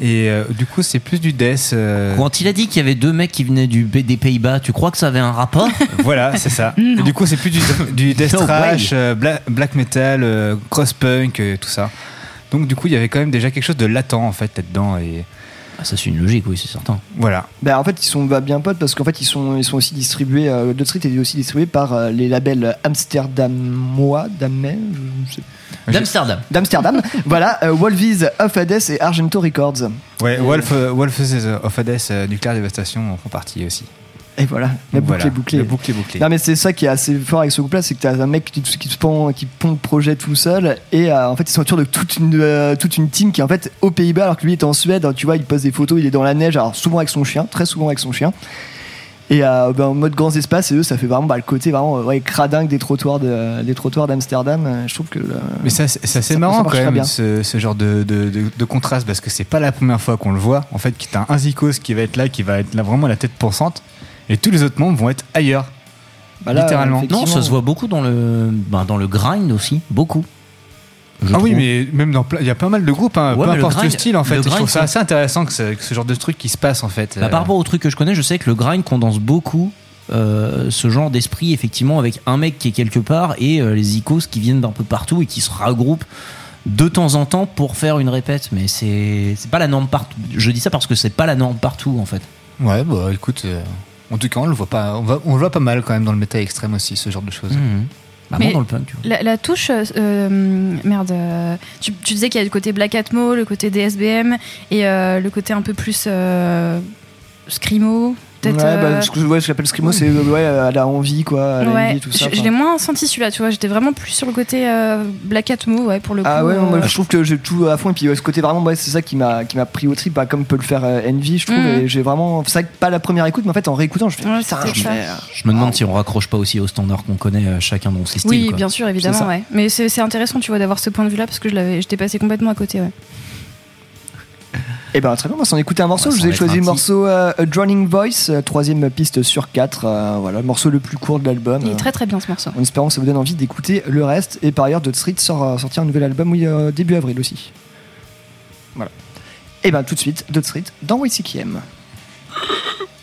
Et euh, du coup, c'est plus du death. euh, Quand il a dit qu'il y avait deux mecs qui venaient du, des Pays-Bas, tu crois que ça avait un rapport? Voilà, c'est ça. Et du coup, c'est plus du, du death No thrash, way. euh, bla- black metal, euh, cross punk, euh, tout ça. Donc, du coup, il y avait quand même déjà quelque chose de latent en fait là-dedans. Et Ah, ça c'est une logique, oui, c'est certain. Voilà. Ben, en fait, ils sont bah, bien potes parce qu'en fait, ils sont, ils sont aussi distribués. Euh, Dot Street est aussi distribué par euh, les labels Amsterdamois, Damnais, je sais D'Amsterdam. D'Amsterdam. voilà, euh, Wolvies of Hades et Argento Records. Ouais, Wolf, euh, Wolf of Hades, euh, Nuclear Devastation en font partie aussi. Et voilà, la boucle Voilà, est bouclée. la boucle est bouclée. Non, mais c'est ça qui est assez fort avec ce groupe-là, c'est que t'as un mec qui, qui, se pond, qui pond le projet tout seul, et euh, en fait, ils sont autour de toute une, euh, toute une team qui est en fait aux Pays-Bas, alors que lui est en Suède. Tu vois, il pose des photos, il est dans la neige, alors souvent avec son chien, très souvent avec son chien. Et euh, ben, en mode grands espaces, et eux, ça fait vraiment bah, le côté vraiment ouais, cradingue des trottoirs de- des trottoirs d'Amsterdam. Je trouve que. le- Mais ça, c'est assez marrant quand même, ce, ce genre de, de, de- contraste, parce que c'est pas la première fois qu'on le voit. En fait, qu'il y a un Zikos qui va être là, qui va être là vraiment la tête pensante, et tous les autres membres vont être ailleurs. Bah là, littéralement. Non, ça se voit beaucoup dans le, ben, dans le grind aussi, beaucoup. Je ah oui, mais même dans il y a pas mal de groupes, hein, Ouais, peu le importe le, grind- style en fait. le je trouve grind, ça assez intéressant que ce, que ce genre de truc qui se passe en fait. Bah, Euh, par rapport au truc que je connais, je sais que le grind condense beaucoup euh, ce genre d'esprit, effectivement, avec un mec qui est quelque part et euh, les icos qui viennent d'un peu partout et qui se regroupent de temps en temps pour faire une répète. Mais c'est c'est pas la norme partout. Je dis ça parce que c'est pas la norme partout, en fait. Ouais, bah écoute, euh, en tout cas, on le voit pas, on, va- on le voit pas mal quand même dans le métal extrême aussi, ce genre de choses. Mhm. Bah, Mais dans le punk. La, la touche, euh, euh, merde, euh, tu, tu disais qu'il y a le côté Black Atmo, le côté DSBM et euh, le côté un peu plus euh, Ouais, peut-être. bah, euh, ce que ouais, ce que j'appelle Screamo, c'est euh, ouais, à la envie, quoi. La ouais, envie, tout ça. je, l'ai moins senti celui-là, tu vois. J'étais vraiment plus sur le côté euh, Black Atmo, ouais, pour le coup. Ah ouais, moi euh, je trouve que j'ai tout à fond et puis ouais, ce côté vraiment ouais, c'est ça qui m'a qui m'a pris au trip bah, comme peut le faire euh, Envy je trouve Mhm. et j'ai vraiment c'est vrai que pas la première écoute mais en fait en réécoutant je fais putain je ça. vais- Je me demande si on raccroche pas aussi au standard qu'on connaît euh, chacun dans ses styles. Oui, quoi. bien sûr, évidemment, ouais. Mais c'est c'est intéressant, tu vois, d'avoir ce point de vue-là parce que je l'avais, j'étais passé complètement à côté, ouais. Et ben très bien, on va s'en écouter un morceau. Je vous ai choisi le morceau euh, A Drowning Voice, euh, troisième piste sur quatre. euh, voilà, le morceau le plus court de l'album. Il est très très bien ce morceau. en espérant que ça vous donne envie d'écouter le reste. Et par ailleurs, Dot Street sort, euh, sortir un nouvel album oui, euh, début avril aussi. Voilà. Et ben tout de suite, Dot Street dans YCKM.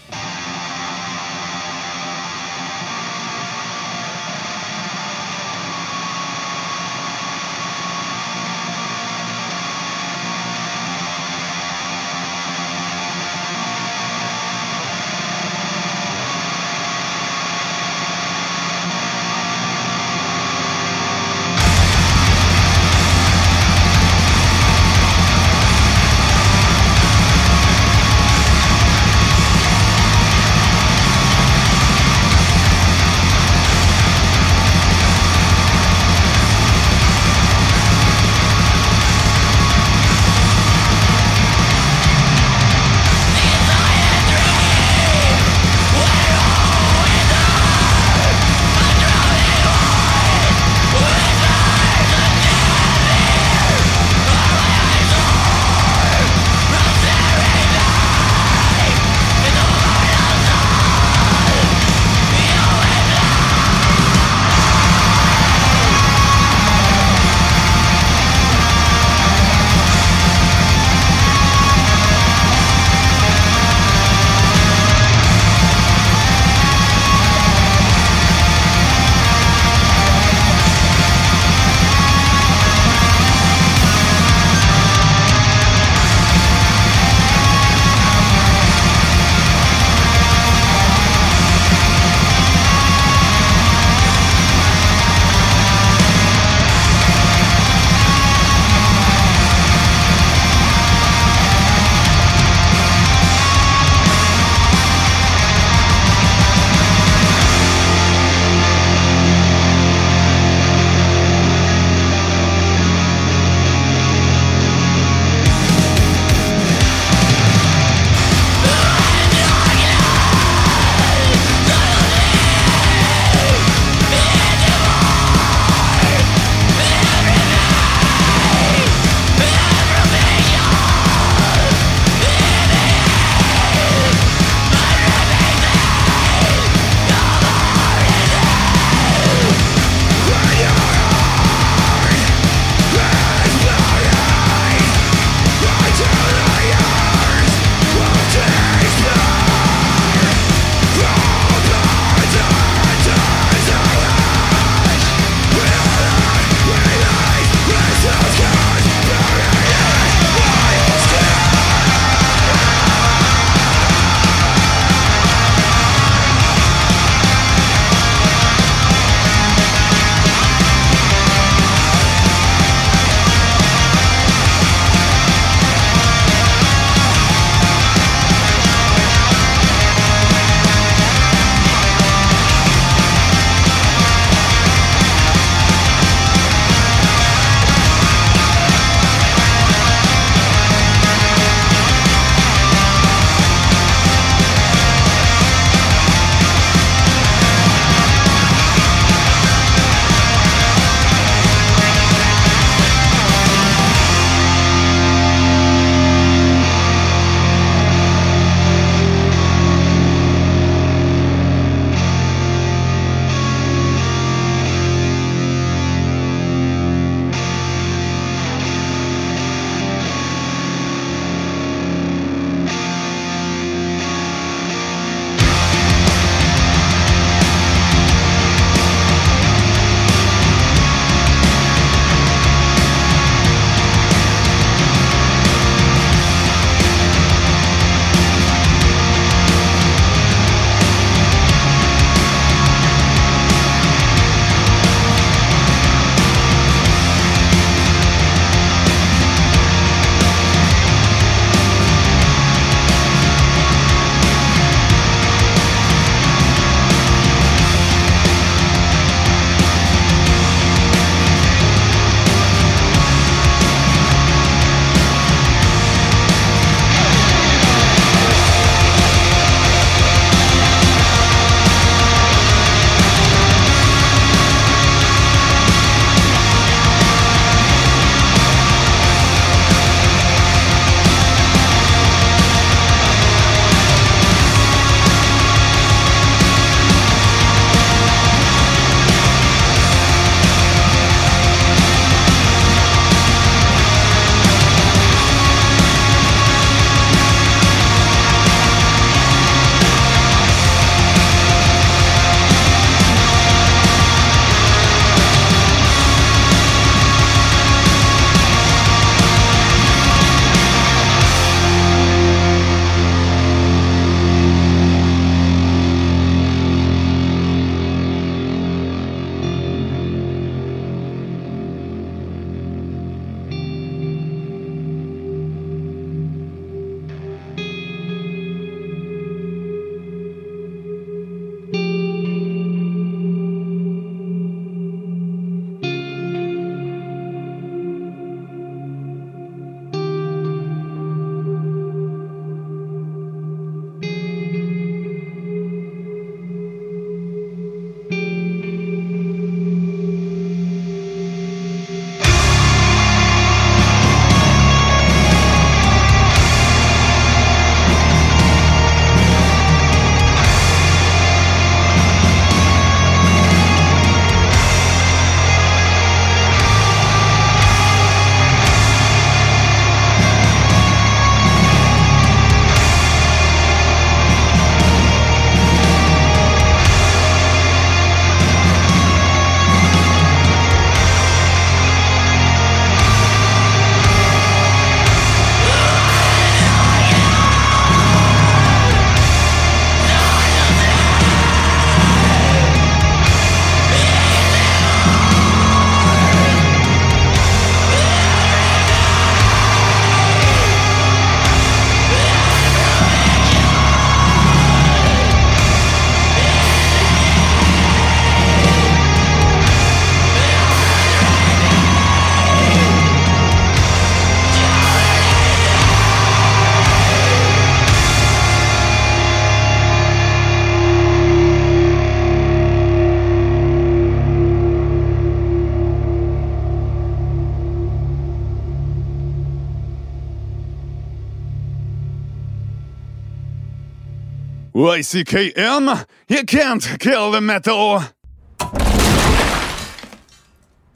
YCKM, you can't kill the metal.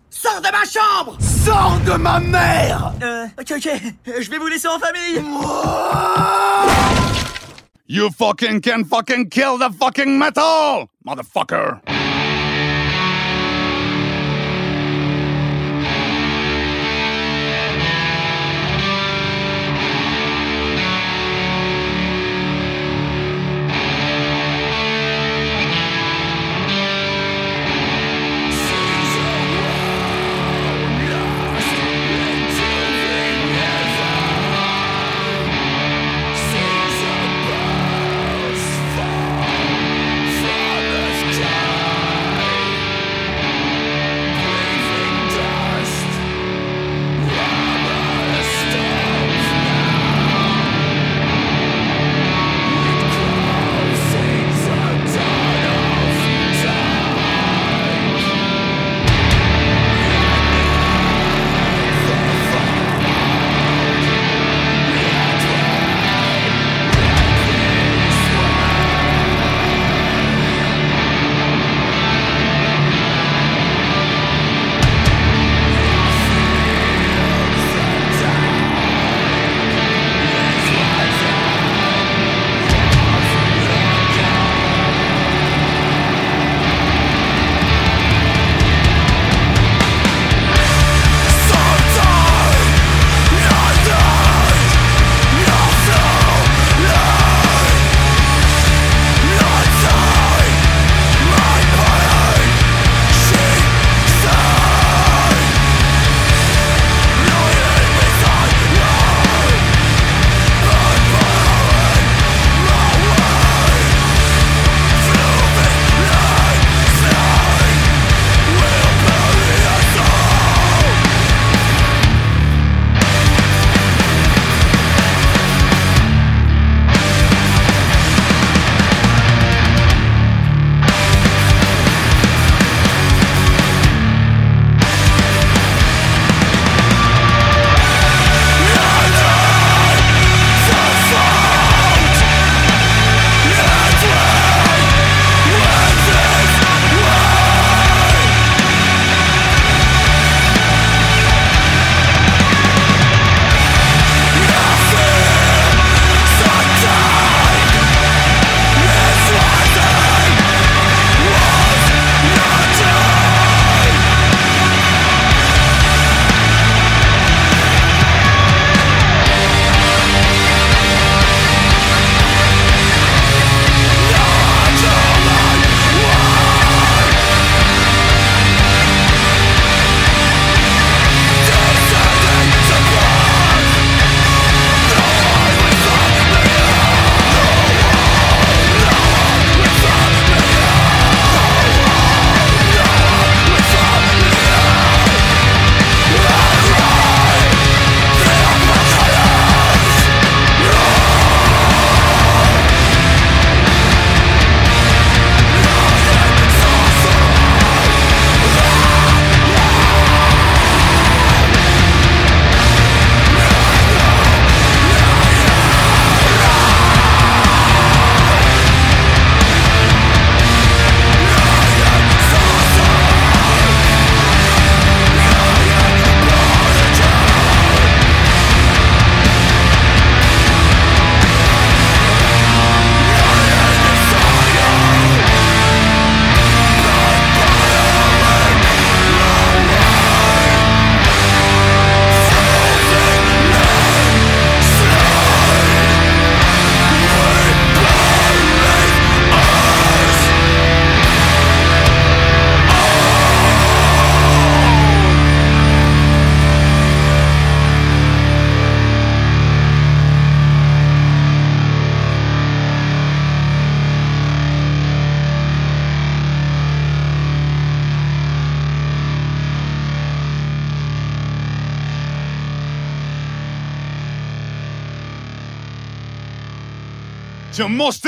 Sors de ma chambre! Sors de ma mère! Euh, ok, ok, je vais vous laisser en famille. You fucking can fucking kill the fucking metal, motherfucker.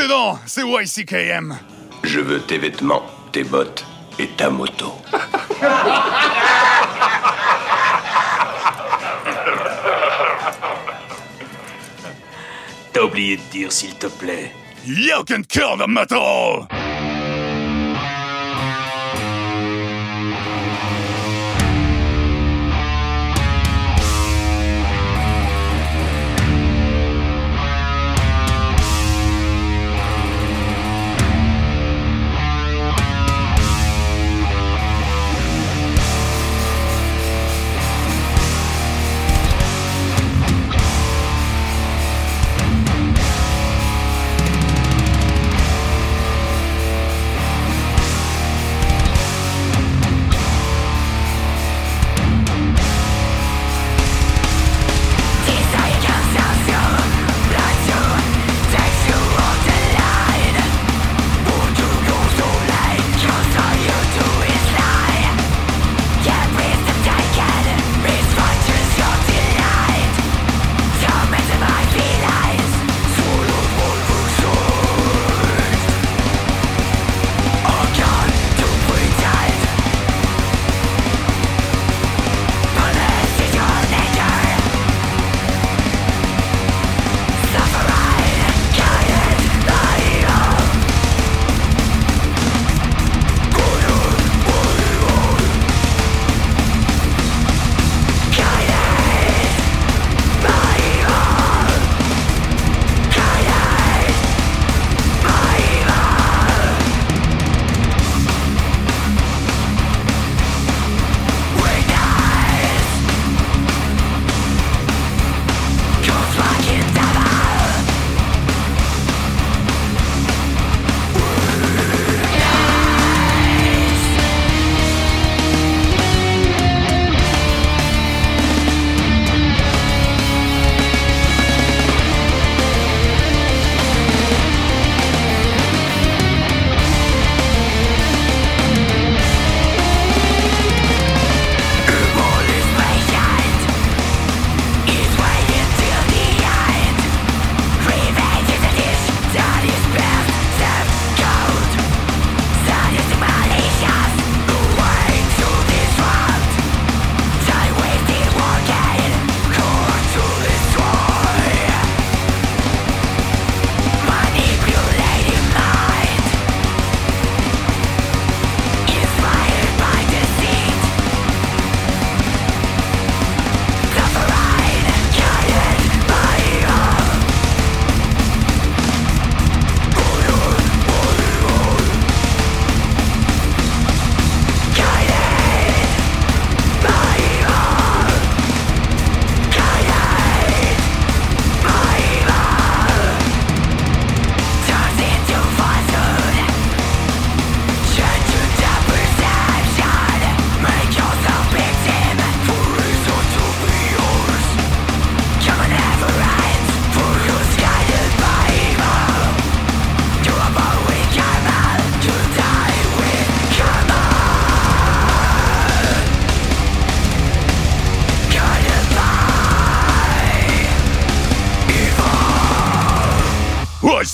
Dents, c'est YCKM. Je veux tes vêtements, tes bottes et ta moto. T'as oublié de dire, s'il te plaît, You can kill the metal!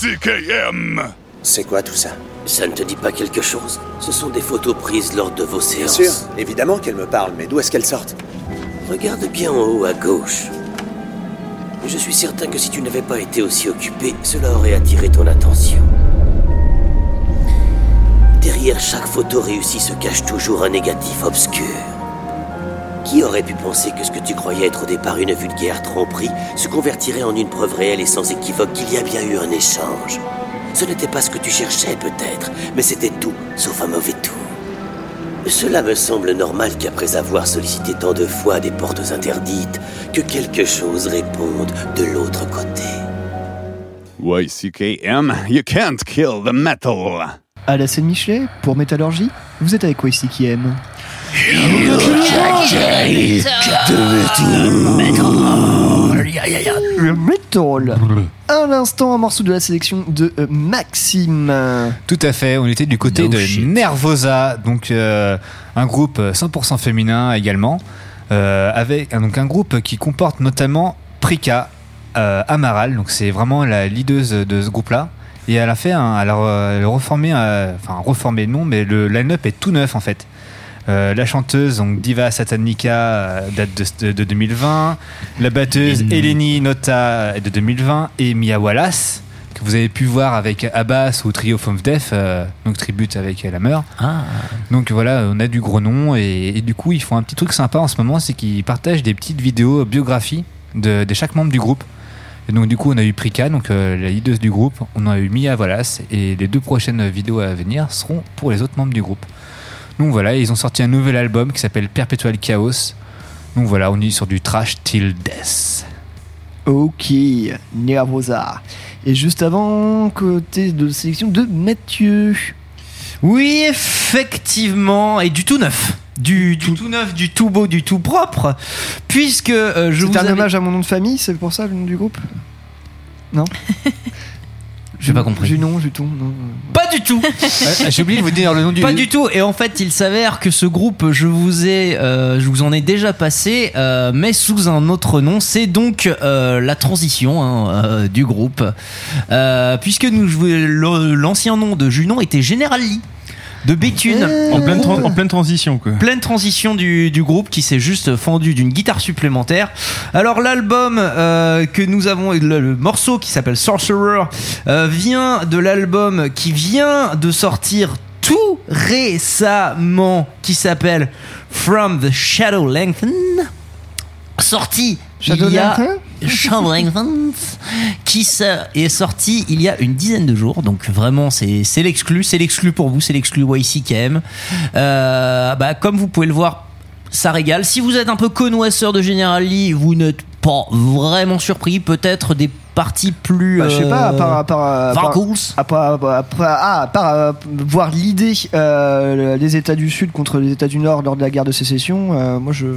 YCKM C'est quoi tout ça? Ça ne te dit pas quelque chose? Ce sont des photos prises lors de vos Bien séances. sûr, évidemment qu'elle me parle, mais d'où est-ce qu'elle sortent? Regarde bien en haut à gauche. Je suis certain que si tu n'avais pas été aussi occupé, cela aurait attiré ton attention. Derrière chaque photo réussie se cache toujours un négatif obscur. Qui aurait pu penser que ce que tu croyais être au départ une vulgaire tromperie se convertirait en une preuve réelle et sans équivoque qu'il y a bien eu un échange? Ce n'était pas ce que tu cherchais peut-être, mais c'était tout, sauf un mauvais tour. Cela me semble normal qu'après avoir sollicité tant de fois des portes interdites, que quelque chose réponde de l'autre côté. YCKM, you can't kill the metal. À la scène Michelet, pour Métallurgie, vous êtes avec YCKM. Le metal. À l'instant, un morceau de la sélection de euh, Maxime. Tout à fait, on était du côté No de shit. Nervosa, donc euh, un groupe 100% féminin également, euh, avec donc un groupe qui comporte notamment Prika euh, Amaral, donc c'est vraiment la leaduse de ce groupe-là. Et elle a fait un, alors elle a reformé, euh, enfin reformé non, mais le line-up est tout neuf en fait. Euh, la chanteuse donc Diva Satanica euh, date de, de 2020, la batteuse Eleni Nota de 2020 et Mia Wallace que vous avez pu voir avec Abbas ou Trio of Death, euh, donc tribute avec la meur. Ah. Donc voilà, on a du gros nom et, et du coup ils font un petit truc sympa en ce moment, c'est qu'ils partagent des petites vidéos biographies de, de chaque membre du groupe. Et donc du coup on a eu Prika, donc euh, la leaduse du groupe, on a eu Mia Wallace et les deux prochaines vidéos à venir seront pour les autres membres du groupe. Donc voilà, ils ont sorti un nouvel album qui s'appelle Perpetual Chaos. Donc voilà, on est sur du trash till death. Ok, Nervosa. Et juste avant, côté de sélection de Mathieu. Oui, effectivement, et du tout neuf. Du, du tout neuf, du tout beau, du tout propre. Puisque euh, je vous C'est un avais- hommage à mon nom de famille, c'est pour ça le nom du groupe? Non? J'ai pas compris. Junon, Juton, non. Pas du tout. J'ai oublié de vous dire le nom du Pas du tout. Et en fait, il s'avère que ce groupe, je vous ai, euh, je vous en ai déjà passé, euh, mais sous un autre nom. C'est donc euh, la transition hein, euh, du groupe, Euh, puisque nous l'ancien nom de Junon était General Lee de Béthune. En pleine, tran- en pleine transition, quoi. Pleine transition du, du groupe qui s'est juste fendu d'une guitare supplémentaire. Alors l'album euh, que nous avons, le, le morceau qui s'appelle Sorcerer, euh, vient de l'album qui vient de sortir tout récemment, qui s'appelle From the Shadow Lengthen, sorti Shadow il y a Lengthen? Shadow Lengthen, qui est sorti il y a une dizaine de jours. Donc vraiment, c'est l'exclu, c'est l'exclu pour vous, c'est l'exclu YCKM. Euh, bah, comme vous pouvez le voir, ça régale. Si vous êtes un peu connoisseur de General Lee, vous n'êtes pas vraiment surpris. Peut-être des parties plus. Bah, je sais pas, à part, à part, à part- Vargals. à part- à part- ah, à part, voir l'idée euh, des États du Sud contre les États du Nord lors de la guerre de sécession, euh, moi je.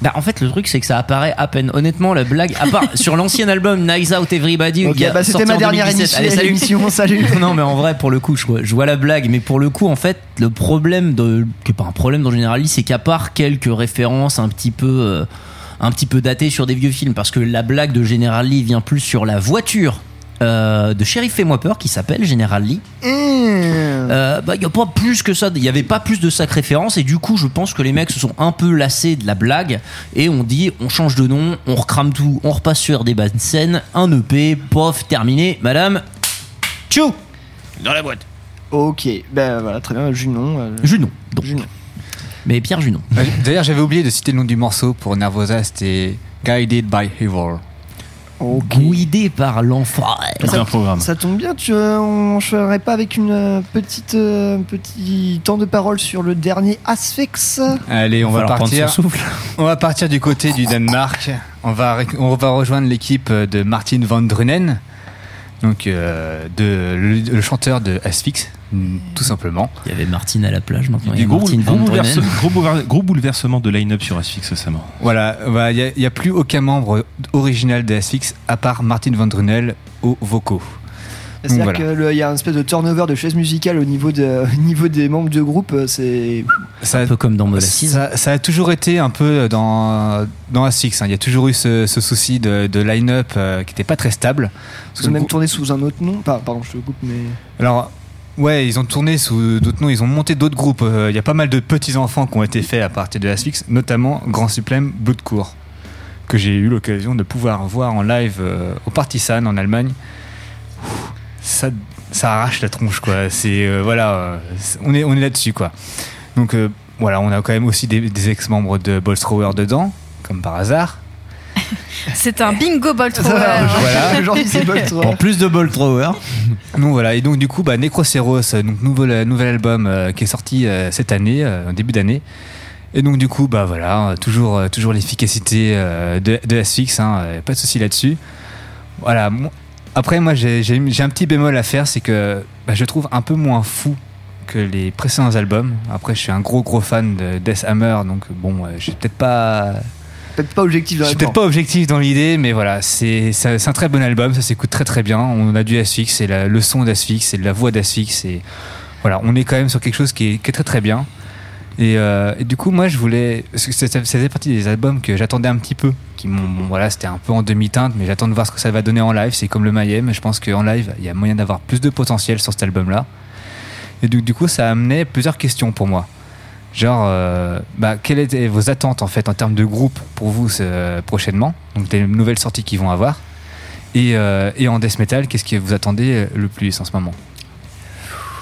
Bah, en fait, le truc, c'est que ça apparaît à peine. Honnêtement, la blague, à part sur l'ancien album Nice Out Everybody, Ok, il y a bah, c'était ma dernière 2017. émission- Allez, salut. salut. non, mais en vrai, pour le coup, je vois, je vois la blague, mais pour le coup, en fait, le problème de, que pas un problème dans General Lee, c'est qu'à part quelques références un petit peu, euh, un petit peu datées sur des vieux films, parce que la blague de General Lee vient plus sur la voiture. Euh, de Sheriff Fais-moi peur qui s'appelle General Lee. Euh, bah, il y a pas plus que ça. Il y avait pas plus de sac référence et du coup, je pense que les mecs se sont un peu lassés de la blague et on dit on change de nom, on recrame tout, on repasse sur des bonnes scènes, un EP, pof, terminé, madame. Tchou Dans la boîte. Ok, ben voilà, très bien, Junon. euh, Junon. donc. Junon. Mais Pierre Junon. D'ailleurs, j'avais oublié de citer le nom du morceau pour Nervosa, c'était Guided by Evil. Guidé par l'enfer. Ça, ça tombe bien, tu, euh, on ferait pas avec une euh, petite euh, petit temps de parole sur le dernier Asphyx Allez, on Va partir. son souffle. On va partir du côté du Danemark. On va, on va rejoindre l'équipe de Martin van Drunen, donc euh, de, le, le chanteur de Asphyx, tout simplement. Il y avait Martine à la plage maintenant. Il y a gros, Martine bouleverse- gros bouleversement de line-up sur Asphyx récemment. Voilà, bah, il n'y a, plus aucun membre original de Asphyx à part Martin van Drunel aux vocaux. C'est-à-dire voilà. qu'il y a une espèce de turnover de chaises musicales au niveau, de, au niveau des membres de groupe, euh, c'est. Ça, un peu comme dans Molasses. Ça, ça a toujours été un peu dans, dans Asphyx. hein. Il y a toujours eu ce, ce souci de, de line-up euh, qui n'était pas très stable. Ils ont même tourné sous un autre nom. Pardon, je te coupe, mais. Alors, ouais, ils ont tourné sous d'autres noms, ils ont monté d'autres groupes. Euh, Il y a pas mal de petits-enfants qui ont été faits à partir de Asphyx, notamment Grand Suprême Bloodcourt, que j'ai eu l'occasion de pouvoir voir en live euh, au Partisan en Allemagne. Ouh, Ça, ça arrache la tronche, quoi. C'est, euh, voilà, euh, c'est- on est, on est là-dessus, quoi. Donc, euh, voilà, on a quand même aussi des, des ex-membres de Bolstrower dedans, comme par hasard. C'est un bingo ball thrower. Voilà. Bolt En plus de ball thrower. Donc voilà, et donc du coup, bah, Necroceros, donc nouveau, euh, nouvel album euh, qui est sorti euh, cette année, euh, en début d'année. Et donc du coup, bah voilà, toujours, toujours l'efficacité euh, de, de Asphyx, hein, pas de souci là-dessus. Voilà. Après, moi, j'ai un petit bémol à faire, c'est que bah, je trouve un peu moins fou que les précédents albums. Après, je suis un gros gros fan de Death Hammer, donc bon, je suis peut-être pas Peut-être pas objectif je dans suis la peut-être pas objectif dans l'idée, mais voilà, c'est un très bon album, ça s'écoute très très bien. On a du Asphyx, c'est la- le son d'Asphyx, c'est la voix d'Asphyx, et voilà, on est quand même sur quelque chose qui est, qui est très très bien. Et, euh, et du coup, moi, je voulais, parce partie des albums que j'attendais un petit peu, qui voilà, c'était un peu en demi-teinte, mais j'attends de voir ce que ça va donner en live. C'est comme le Mayhem, je pense qu'en live, il y a moyen d'avoir plus de potentiel sur cet album-là. Et du, du coup, ça amenait plusieurs questions pour moi. Genre, euh, bah, quelles étaient vos attentes en fait en termes de groupe pour vous prochainement? Donc des nouvelles sorties qu'ils vont avoir. Et, euh, et en death metal, qu'est-ce que vous attendez le plus en ce moment?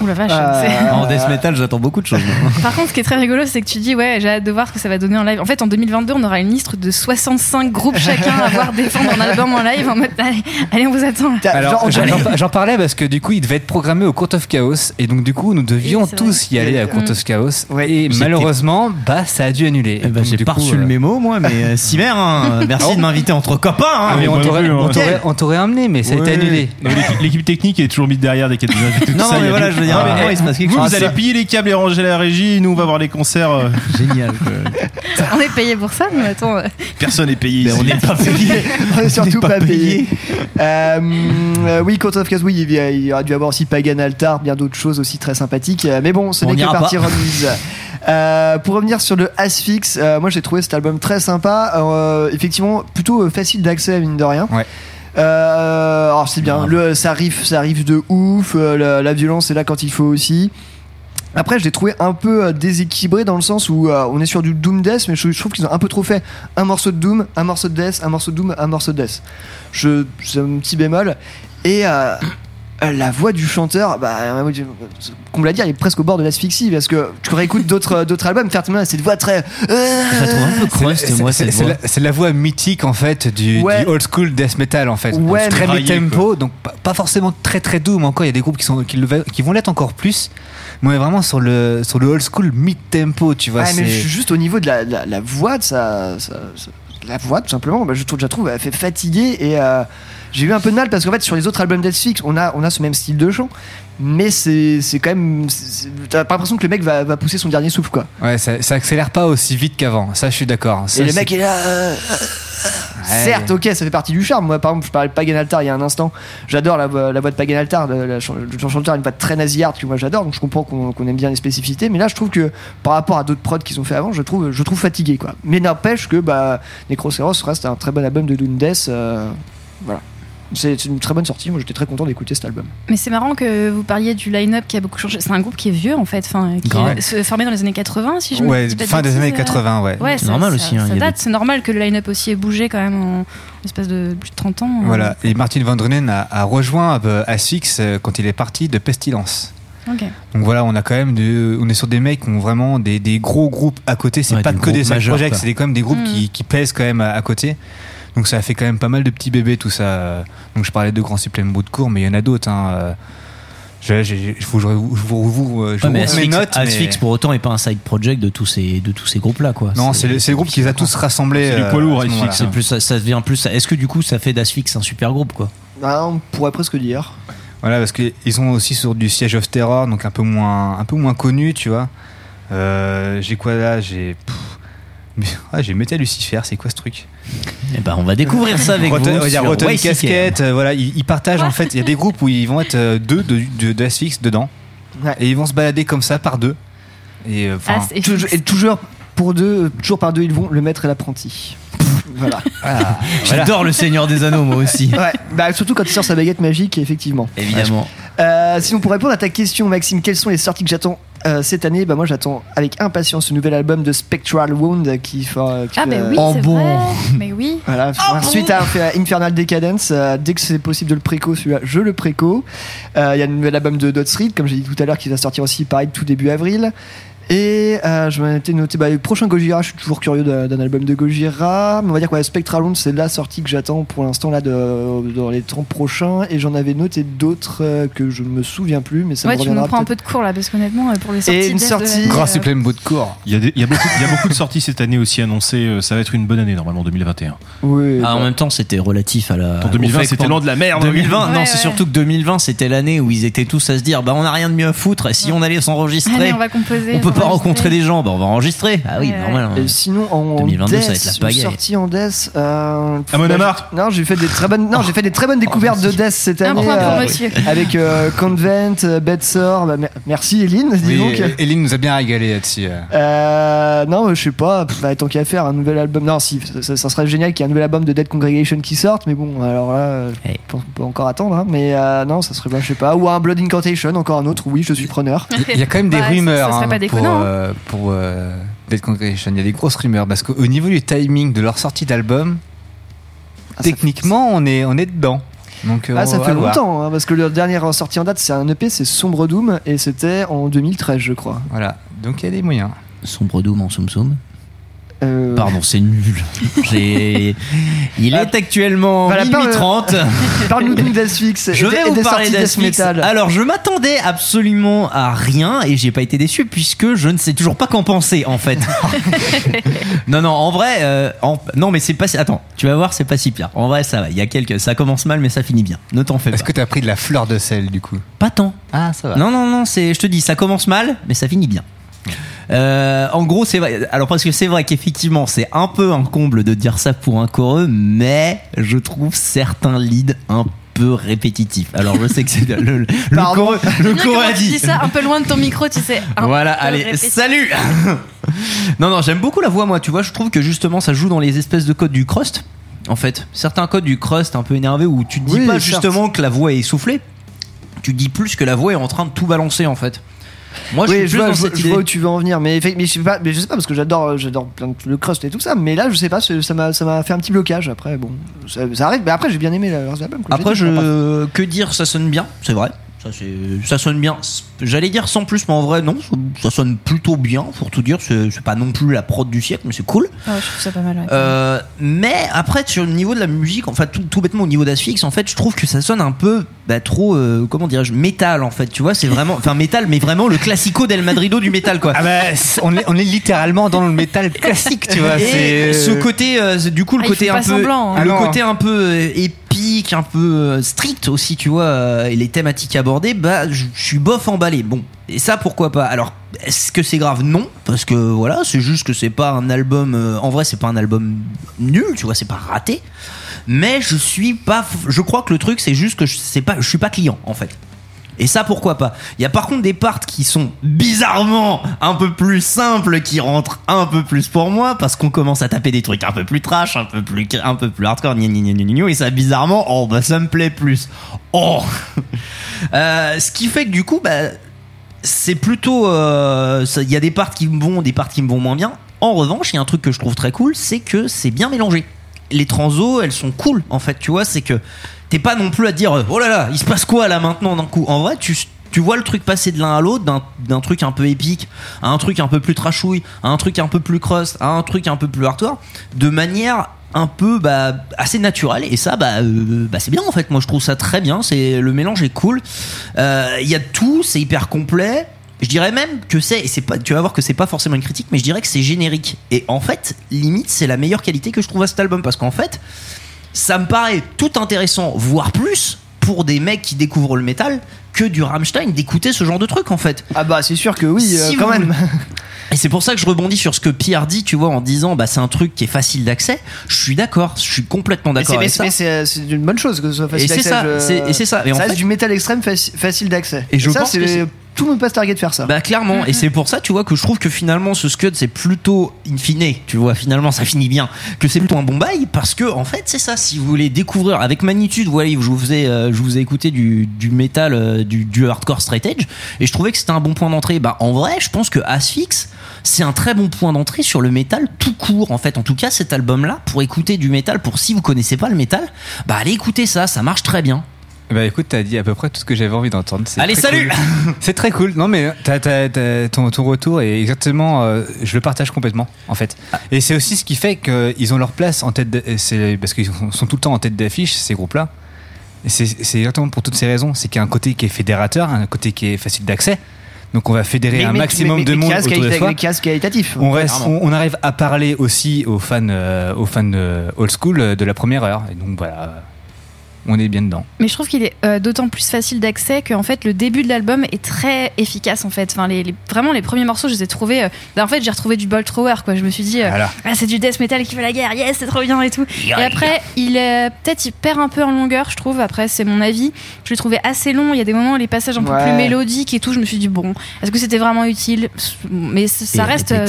Ouh la vache. Euh, En death metal, j'attends beaucoup de choses. Par contre, ce qui est très rigolo, c'est que tu dis, ouais, j'ai hâte de voir ce que ça va donner en live. En fait, en 2022, on aura une liste de 65 groupes chacun à voir défendre un album en live en mode, allez, allez on vous attend. Alors, j'en parlais parce que du coup, il devait être programmé au Court of Chaos et donc du coup, nous devions tous y aller à Court of Chaos et malheureusement, bah, ça a dû annuler. Eh ben, j'ai pas reçu euh, le mémo, moi, mais euh, Cimer, hein, merci Oh. de m'inviter entre copains. hein. Ah, mais on t'aurait- emmené, mais ça a été annulé. L'équipe- technique est toujours mise derrière des tout Non, mais voilà, je veux dire, Ah, à un moment, il se passe quelque vous, chose. Vous allez piller les câbles et ranger la régie, nous on va voir les concerts. euh, Génial. On est payé pour ça, mais attends. euh, Personne n'est payé. Mais on n'est pas payé. on est surtout pas pas, payé. Euh, euh, oui, Court of Chaos, oui, il y a- il y dû avoir aussi Pagan Altar, bien d'autres choses aussi très sympathiques. Euh, Mais bon, ce On n'est que n'ira partie pas. remise. Euh, pour revenir sur le Asphyx, euh, moi j'ai trouvé cet album très sympa. Euh, effectivement, plutôt euh, facile d'accès, mine de rien. Ouais. Euh, alors c'est bien, le, ça arrive, ça arrive de ouf. euh, la, la violence est là quand il faut aussi. Après, je l'ai trouvé un peu euh, déséquilibré dans le sens où euh, on est sur du Doom Death, mais je, je trouve qu'ils ont un peu trop fait un morceau de Doom, un morceau de Death, un morceau de Doom, un morceau de Death. Je, c'est un petit bémol. Et euh, la voix du chanteur, bah, euh, qu'on me l'a dit, elle est presque au bord de l'asphyxie parce que tu réécoutes d'autres d'autres albums, Fertiman a cette voix très. euh, Je C'est- la, voix mythique en fait du, Ouais. du old school death metal en fait. Ouais, très mid tempo, donc pas, pas forcément très très doux, mais encore il y a des groupes qui sont qui, le- qui vont l'être encore plus. Mais on est vraiment sur le sur le old school mid tempo, tu vois. Ouais, mais c'est- juste au niveau de la, la, la voix de sa- sa- la voix tout simplement, bah, je trouve, je la trouve, elle fait fatiguer et euh, j'ai eu un peu de mal parce qu'en fait sur les autres albums d'Netflix, on a, on a ce même style de chant, mais c'est, c'est quand même, t'as pas l'impression que le mec va, va pousser son dernier souffle quoi. Ouais, ça, ça accélère pas aussi vite qu'avant. Ça, je suis d'accord. Et le mec est là. euh. Certes, ok, ça fait partie du charme. Moi, par exemple, je parlais de Pagan Altar il y a un instant. J'adore la, voix- la voix de Pagan Altar. Le, chanteur a une voix très nasillarde que moi j'adore, donc je comprends qu'on aime bien les spécificités. Mais là, je trouve que par rapport à d'autres prods qu'ils ont fait avant, je trouve, fatigué. Mais n'empêche que bah, Necroceros reste un très bon album de Death. euh, voilà. C'est une très bonne sortie. Moi, j'étais très content d'écouter cet album. Mais c'est marrant que vous parliez du line-up qui a beaucoup changé. C'est un groupe qui est vieux en fait, enfin, qui Grave. est se- formé dans les années 80, si je me Ouais, dis pas de fin des années euh. 80, ouais. Ouais, C'est normal ça- aussi, hein, Ça date, c'est normal que le line-up aussi ait bougé quand même en espace de plus de 30 ans. hein. Voilà. Et Martin Van Drunen a, a rejoint euh, Asphyx euh, quand il est parti de Pestilence. Donc voilà, on a quand même de, on est sur des mecs qui ont vraiment des, des gros groupes à côté. C'est Ouais, pas des que des quoi. c'est des- quand même des groupes Mm. qui, qui pèsent quand même à, à côté. Donc ça a fait quand même pas mal de petits bébés tout ça. Donc je parlais de Grand Supplément bout de cours, mais il y en a d'autres. Hein. Je, je, je, je vous, je mes Asphyx, notes. pour autant, est pas un side project de tous ces, de tous ces groupes-là, quoi. Non, c'est le, groupe qui les a tous rassemblés. C'est du poids lourd, moment-là. C'est plus, ça, ça devient plus. Est-ce que du coup, ça fait d'Asphyx un super groupe, quoi? Ah, on pourrait presque dire. Voilà, parce qu'ils sont aussi sur du Siege of Terror, donc un peu moins, un peu moins connu, tu vois. Euh, j'ai quoi là? J'ai. Mais- ah, j'ai Metal Lucifer, c'est quoi ce truc Eh ben, on va découvrir ça avec Rotten- vous. Il y a Rotten YCKM. Casquette, euh, voilà, ils, ils partagent en fait. Il y a des groupes où ils vont être euh, deux de, de, de Asphyx dedans. Ouais. Et ils vont se balader comme ça par deux. Et euh. Ah, c'est- Toujours- et toujours pour deux, toujours par deux, ils vont le maître et l'apprenti. voilà. voilà. J'adore le Seigneur des Anneaux, moi aussi. Ouais, bah surtout quand il sort sa baguette magique, effectivement. Évidemment. Euh, sinon, pour répondre à ta question, Maxime, quelles sont les sorties que j'attends euh, cette année Bah moi, j'attends avec impatience ce nouvel album de Spectral Wound qui fait. Ah, fait, mais euh, oui, Oh c'est bon. vrai. Mais oui. Voilà, ensuite à à Infernal Decadence, euh, dès que c'est possible de le préco, celui-là, je le préco. Euh, Il y a un nouvel album de Dot Street, comme j'ai dit tout à l'heure, qui va sortir aussi pareil tout début avril. Et euh, je m'étais noté bah, le prochain Gojira, je suis toujours curieux d'un album de Gojira. Mais on va dire que ouais, Spectral Wound, c'est la sortie que j'attends pour l'instant là de, dans les temps prochains. Et j'en avais noté d'autres euh, que je ne me souviens plus, mais ça Ouais, me tu me reviendra prends un peu de cours là, parce qu'honnêtement, euh, pour les sorties. une death de sortie- supplément bout de cours. Il y, a des- il y a beaucoup, il y a beaucoup de sorties cette année aussi annoncées. Ça va être une bonne année normalement 2021. Oui, Ah, en bah, même temps, c'était relatif à la. En 2020, au fait que c'était loin de la merde. 2020, non, Ouais, c'est surtout que 2020, c'était l'année où ils étaient tous à se dire, bah, on n'a rien de mieux à foutre, et si on allait s'enregistrer, on va composer. on peut pas rencontrer des gens, bah, on va enregistrer. Ah oui, Ouais, normal. hein. Et sinon en 2022, Death, ça va être la une pagaille. sortie en Death. Euh, Amon bah, Amarth. Non, j'ai fait des très bonnes. Non, j'ai fait des très bonnes découvertes de Death cette Un année. point pour euh, monsieur. avec euh, Convent, euh, Bedsore. Bah, mer- merci Eline, dis Oui, donc. Eline nous a bien régalé là-dessus. euh. Euh, non, je sais pas. pff, bah, tant qu'à faire un nouvel album. Non, si, ça, ça serait génial qu'il y ait un nouvel album de Dead Congregation qui sorte. Mais bon, alors là, euh, Hey. je pense qu'on peut encore attendre. hein. mais euh, non, ça serait pas, je sais pas. Ou un Blood Incantation, encore un autre. Oui, je suis preneur. Il y a quand même des Bah, ça- rumeurs ça serait hein, pas pour, déconnant, hein. euh, pour euh, Dead Congregation. Il y a des grosses rumeurs parce qu'au niveau du timing de leur sortie d'album, Ah, techniquement, on est, on est dedans. Donc, euh, Ah, on ça fait longtemps, hein, parce que leur dernière sortie en date, c'est un EP, c'est Sombre Doom, et c'était en 2013, je crois. Voilà, donc il y a des moyens. Sombre Doom en soum soum. Euh, Pardon, c'est nul. Il est actuellement Voilà, minuit parle- 30. Parle-nous donc d'Asphyx. Je vais et vous parler metal. Alors, je m'attendais absolument à rien et j'ai pas été déçu puisque je ne sais toujours pas qu'en penser en fait. non, non, en vrai, euh, en- non, mais c'est pas. si- Attends, tu vas voir, c'est pas si pire. En vrai, ça va. Il y a quelques, ça commence mal, mais ça finit bien. Ne t'en fais pas. Est-ce que t'as pris de la fleur de sel du coup? Pas tant. Ah, ça va. Non, non, non, c'est, je te dis, ça commence mal, mais ça finit bien. Euh, en gros, c'est vrai. Alors parce que c'est vrai qu'effectivement, c'est un peu un comble de dire ça pour un choreux, mais je trouve certains leads un peu répétitifs. Alors je sais que c'est le, le, le Pardon. a tu dit. dis ça un peu loin de ton micro, tu sais. Voilà, peu allez, répétitif. salut Non, non, j'aime beaucoup la voix, moi, tu vois, je trouve que justement ça joue dans les espèces de codes du crust, en fait. Certains codes du crust un peu énervé où tu te dis Oui, pas certes. justement que la voix est essoufflée, tu dis plus que la voix est en train de tout balancer, en fait. Moi, je oui, suis je plus vois, dans je cette je idée. vois où tu veux en venir, mais, mais je sais pas, mais je sais pas parce que j'adore, j'adore plein de- le crust et tout ça, mais là je sais pas, ça m'a, ça m'a fait un petit blocage. Après, bon, ça, ça arrive, mais après j'ai bien aimé leurs albums. comme Après, dit, je. Que dire, ça sonne bien, c'est vrai. Ça, sonne bien. J'allais dire sans plus, mais en vrai, non. Ça, sonne plutôt bien, pour tout dire. C'est pas non plus la prod du siècle, mais c'est cool. Ouais, je trouve ça pas mal. ouais. Euh, mais après, sur le niveau de la musique, enfin, tout, tout bêtement au niveau d'Asphyx, en fait, je trouve que ça sonne un peu bah, trop, euh, comment dirais-je, métal, en fait. Tu vois, c'est vraiment. Enfin, métal, mais vraiment le classico del Madrido du métal, quoi. Ah bah, on est, on est littéralement dans le métal classique, tu vois. Et c'est- ce côté, euh, du coup, le Ah, il côté faut un peu, semblant, hein. le Ah non. côté un peu euh, un peu euh, strict aussi, tu vois, euh, et les thématiques abordées, bah, je je suis bof emballé. Bon, et ça, pourquoi pas? Alors, est-ce que c'est grave? Non, parce que voilà, c'est juste que c'est pas un album. euh, en vrai, c'est pas un album nul, tu vois, c'est pas raté. Mais je suis pas. Je crois que le truc, c'est juste que je sais pas, je suis pas client, en fait. Et ça, pourquoi pas? Il y a par contre des parts qui sont bizarrement un peu plus simples, qui rentrent un peu plus pour moi, parce qu'on commence à taper des trucs un peu plus trash, un peu plus, un peu plus hardcore, gna gna gna et ça, bizarrement, oh, bah, ça me plaît plus. Oh Euh, Ce qui fait que du coup, bah, c'est plutôt. euh, Il y a des parts qui me vont, des parts qui me vont moins bien. En revanche, il y a un truc que je trouve très cool, c'est que c'est bien mélangé. Les transos, elles sont cool, en fait, tu vois, c'est que t'es pas non plus à dire oh là là, il se passe quoi là maintenant d'un coup? En vrai, tu, tu vois le truc passer de l'un à l'autre, d'un- truc un peu épique à un truc un peu plus trashouille, à un truc un peu plus crust, à un truc un peu plus hardcore, de manière un peu bah, assez naturelle. Et ça bah, euh, bah c'est bien en fait. Moi je trouve ça très bien. C'est le mélange est cool. Euh, il y a tout. C'est hyper complet. Je dirais même que c'est et pas tu vas voir que c'est pas forcément une critique mais je dirais que c'est générique. Et en fait limite c'est la meilleure qualité que je trouve à cet album. Parce qu'en fait ça me paraît tout intéressant, voire plus, pour des mecs qui découvrent le métal, que du Rammstein d'écouter ce genre de truc en fait. Ah bah c'est sûr que oui, euh, quand même. Et c'est pour ça que je rebondis sur ce que Pierre dit, tu vois, en disant bah c'est un truc qui est facile d'accès. Je suis d'accord, je suis complètement d'accord c'est- avec mais ça. c'est- mais c'est c'est une bonne chose que ce soit facile Et c'est d'accès. ça, je- c'est- et c'est ça. Et en reste fait- du métal extrême faci- facile d'accès. Et je ça, pense que c'est- tout le monde peut se targuer de faire ça. Bah clairement, et c'est pour ça, tu vois, que je trouve que finalement ce Scud c'est plutôt in fine, tu vois, finalement ça finit bien, que c'est plutôt un bon bail, parce que en fait c'est ça, si vous voulez découvrir avec Magnitude, voilà, je vous faisais, euh, je vous ai écouté du, du métal, euh, du, du hardcore straight edge, et je trouvais que c'était un bon point d'entrée. Bah en vrai, je pense que Asphyx c'est un très bon point d'entrée sur le métal tout court, en fait. En tout cas, cet album-là, pour écouter du métal, pour si vous connaissez pas le métal, bah allez écouter ça, ça marche très bien. Bah écoute, t'as dit à peu près tout ce que j'avais envie d'entendre. Allez, salut cool. C'est très cool. Non mais t'as- ton, ton retour est exactement. euh, je le partage complètement en fait. Et c'est aussi ce qui fait qu'ils ont leur place en tête. de- parce qu'ils sont sont tout le temps en tête d'affiche ces groupes-là. C'est exactement pour toutes ces raisons. C'est qu'il y a un côté qui est fédérateur, un côté qui est facile d'accès. Donc on va fédérer un maximum de monde autour de soi. Qualitatifs. On, reste, on, on arrive à parler aussi aux fans, euh, aux fans euh, old school de la première heure. Et donc voilà, on est bien dedans. Mais je trouve qu'il est euh, d'autant plus facile d'accès qu'en fait le début de l'album est très efficace en fait. Enfin, les, les- vraiment les premiers morceaux, je les ai trouvés. euh, bah, en fait, j'ai retrouvé du Bolt Thrower quoi. Je me suis dit, euh, Voilà. ah, c'est du death metal qui fait la guerre, yes, c'est trop bien et tout. Yeah, et après, il est peut-être il perd un peu en longueur, je trouve. Après, c'est mon avis. Je l'ai trouvé assez long. Il y a des moments, les passages un peu plus mélodiques et tout. Je me suis dit bon, est-ce que c'était vraiment utile? Mais ça Et reste, euh,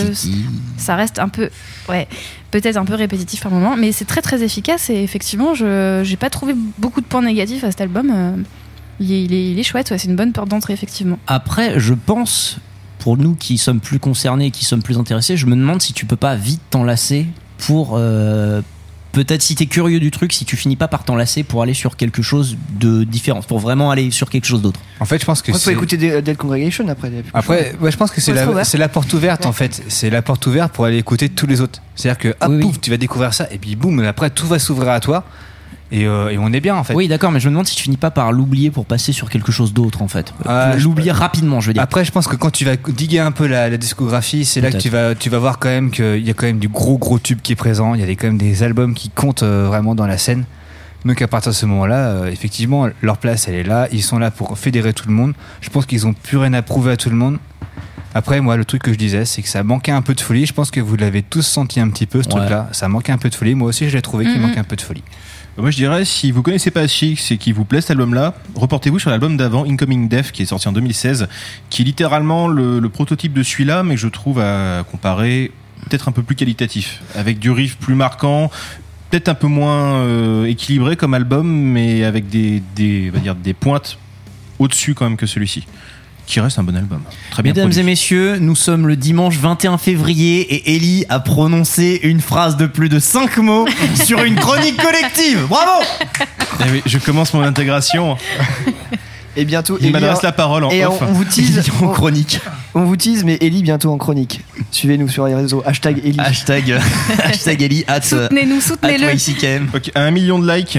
ça reste un peu, ouais, peut-être un peu répétitif par moment, mais c'est très très efficace et effectivement, je j'ai pas trouvé beaucoup de points négatifs à cet album. euh, Il est, il est, il est chouette, ouais, c'est une bonne porte d'entrée effectivement. Après, je pense, pour nous qui sommes plus concernés, qui sommes plus intéressés, je me demande si tu peux pas vite t'enlacer pour euh, peut-être si t'es curieux du truc, si tu finis pas par t'enlacer pour aller sur quelque chose de différent, pour vraiment aller sur quelque chose d'autre. En fait, je pense que faut c'est. écouter Dead Dead Congregation après. Après, ouais, je pense que c'est Faut la, trouver. c'est la porte ouverte en fait. C'est la porte ouverte pour aller écouter tous les autres. C'est-à-dire que, hop, pouf, tu vas découvrir ça et puis boum, après tout va s'ouvrir à toi et, euh, et on est bien en fait. Oui, d'accord, mais je me demande si tu finis pas par l'oublier pour passer sur quelque chose d'autre en fait. Je- l'oublier rapidement, je veux dire. Après, je pense que quand tu vas diguer un peu la, la discographie, c'est là que tu vas, tu vas voir quand même qu'il y a quand même du gros gros tube qui est présent. Il y a quand même des albums qui comptent euh, vraiment dans la scène. Donc à partir de ce moment-là, euh, effectivement, leur place elle est là. Ils sont là pour fédérer tout le monde. Je pense qu'ils ont plus rien à prouver à tout le monde. Après, moi, le truc que je disais, c'est que ça manquait un peu de folie. Je pense que vous l'avez tous senti un petit peu, ce Ouais. truc-là. Ça manquait un peu de folie. Moi aussi, je l'ai trouvé qu'il Mhm. manquait un peu de folie. Moi je dirais, si vous connaissez pas Chix et qu'il vous plaît cet album-là, reportez-vous sur l'album d'avant, Incoming Death, qui est sorti en 2016, qui est littéralement le, prototype de celui-là, mais que je trouve à comparer peut-être un peu plus qualitatif, avec du riff plus marquant, peut-être un peu moins euh, équilibré comme album, mais avec des, des, va dire, des pointes au-dessus quand même que celui-ci, qui reste un bon album. Très bien Mesdames produit. et messieurs, nous sommes le dimanche 21 février et Ellie a prononcé une phrase de plus de 5 mots sur une chronique collective. Bravo Eh oui, je commence mon intégration. Et bientôt, Il m'adresse la parole en et off. on, on vous tease en chronique. On vous tease, mais Ellie bientôt en chronique. Suivez-nous sur les réseaux. Hashtag Ellie. Hashtag, hashtag Ellie at, Soutenez-nous, soutenez-le. À un million de likes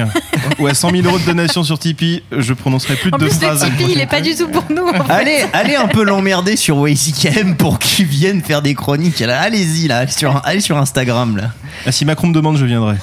ou à 100 000 euros de donation sur Tipeee, je prononcerai plus de En deux plus, le phrases. Tipeee, il est pas du tout pour nous. en fait. Allez, allez un peu l'emmerder sur YCKM pour qu'il vienne faire des chroniques. Allez-y là, allez sur, allez sur Instagram là. Ah, si Macron me demande, je viendrai.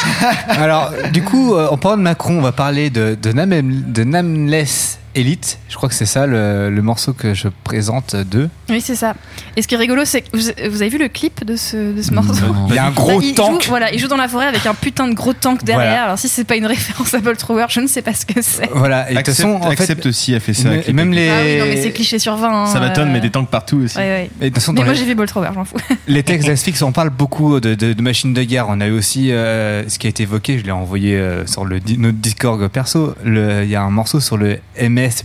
Alors, du coup, euh, en parlant de Macron, on va parler de, de, Nam- de Nameless Elite. Je crois que c'est ça le, le morceau que je présente d'eux. Oui, c'est ça. Et ce qui est rigolo, c'est que vous, vous avez vu le clip de ce, de ce morceau Non. Il y a un gros il tank. Joue, voilà, il joue dans la forêt avec un putain de gros tank derrière. Voilà. Alors si c'est pas une référence à Bolt Thrower, je ne sais pas ce que c'est. Voilà, et de toute Accepte, façon, en fait, Accepte aussi a fait ça. mais- clip. même les, Ah oui, non, mais c'est cliché sur 20. hein, Ça va tonne, euh, mais des tanks partout aussi. Ouais, ouais. et de toute façon, Mais moi les- j'ai vu Bolt Thrower, je m'en fous. Les textes d'Asphyx, on parle beaucoup de, de- de machines de guerre. On a eu aussi euh, ce qui a été évoqué, je l'ai envoyé euh, sur le, notre Discord perso. Il y a un morceau sur le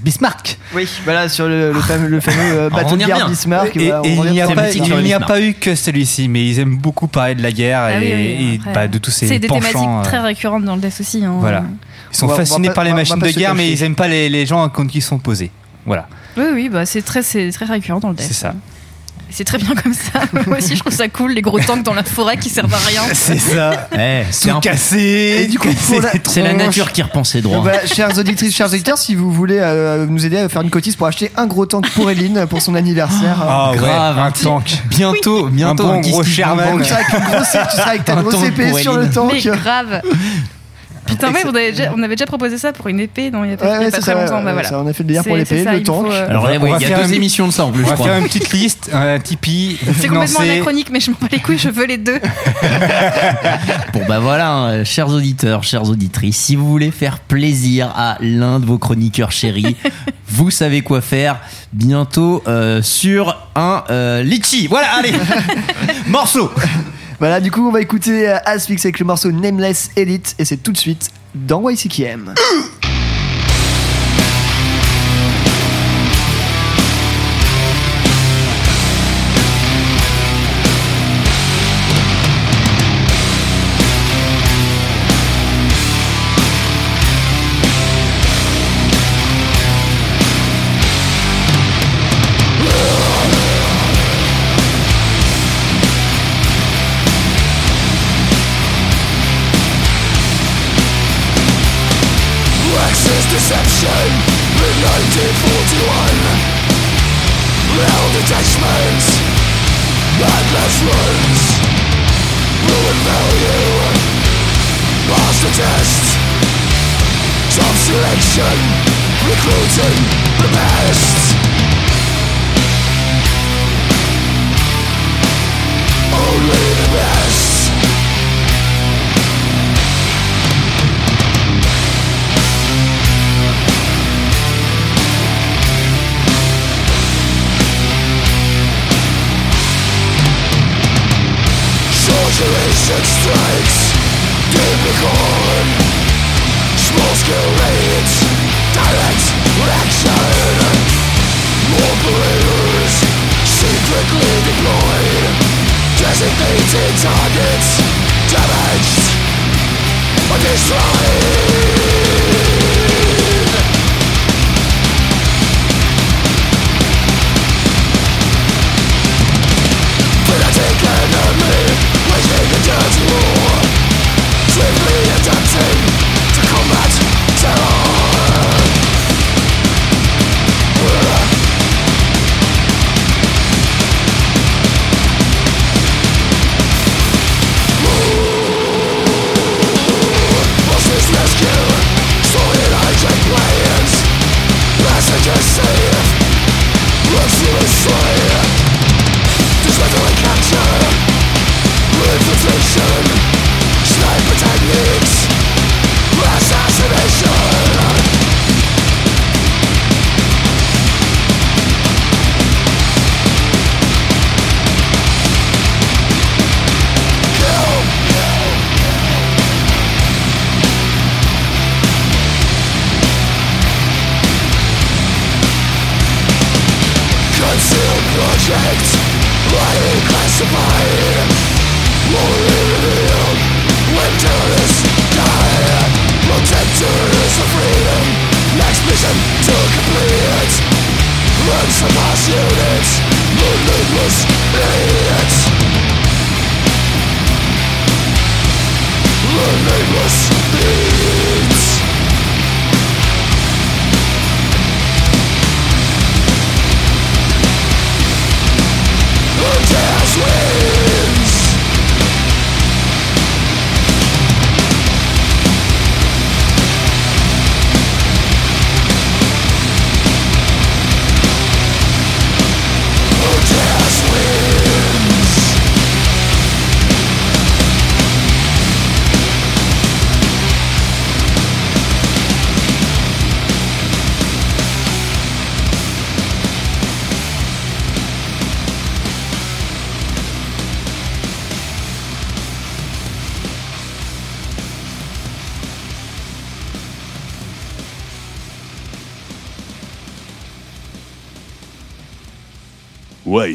Bismarck. Oui, voilà, sur le, le fameux, le fameux euh, bateau de guerre. Bismarck. Et, voilà, on et il n'y a, pas, il a eu que celui-ci, mais ils aiment beaucoup parler de la guerre Ah et, oui, oui, et, après, bah, de tous ces C'est des thématiques euh, très récurrentes dans le Death aussi. hein. Voilà. Ils sont va- va fascinés par les va- machines de guerre, mais ils aiment pas les, les gens contre qui ils sont posés. Voilà, Oui, oui, bah, c'est très, c'est très récurrent dans le Death. c'est ça. C'est très bien comme ça. Moi aussi, je trouve ça cool, les gros tanks dans la forêt qui servent à rien. C'est ça. Eh, c'est un- cassé. Et du coup, pour la- c'est la nature qui repense ses droits. Donc voilà, chères auditrices, chers auditeurs, si vous voulez euh, nous aider à faire une cotise pour acheter un gros tank pour Eline pour son anniversaire. Ah grave, un tank. Bientôt, bientôt bon gros Sherman. Ballmer. tu seras avec, une grosse, tu seras avec ta Un grosse tank épée pour sur le tank. Mais grave. Putain, ouais, on avait, déjà, on avait déjà proposé ça pour une épée non, il y a pas, Ouais, il y a pas très ça, longtemps. bah, voilà. ça, on a fait le délire pour l'épée, le il faut, tank. euh, Alors, On ouais, va il y a faire deux une- émissions de ça en plus, On je va crois. faire une petite liste, un Tipeee C'est complètement anachronique, mais je m'en bats les couilles, je veux les deux. Bon bah voilà, hein, chers auditeurs, chères auditrices, si vous voulez faire plaisir à l'un de vos chroniqueurs chéris, vous savez quoi faire bientôt euh, sur un euh, litchi. Voilà, allez, morceau. Voilà, du coup, on va écouter euh, Asphyx avec le morceau Nameless Elite et c'est tout de suite dans YCKM.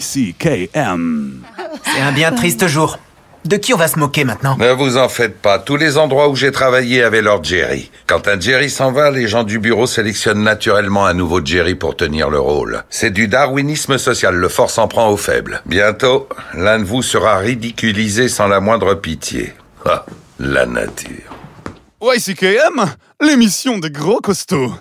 YCKM. C'est un bien triste jour. De qui on va se moquer maintenant? Ne vous en faites pas, tous les endroits où j'ai travaillé avaient leur Jerry. Quand un Jerry s'en va, les gens du bureau sélectionnent naturellement un nouveau Jerry pour tenir le rôle. C'est du darwinisme social, le fort s'en prend aux faibles. Bientôt, l'un de vous sera ridiculisé sans la moindre pitié. Ah, la nature. YCKM, l'émission des gros costauds.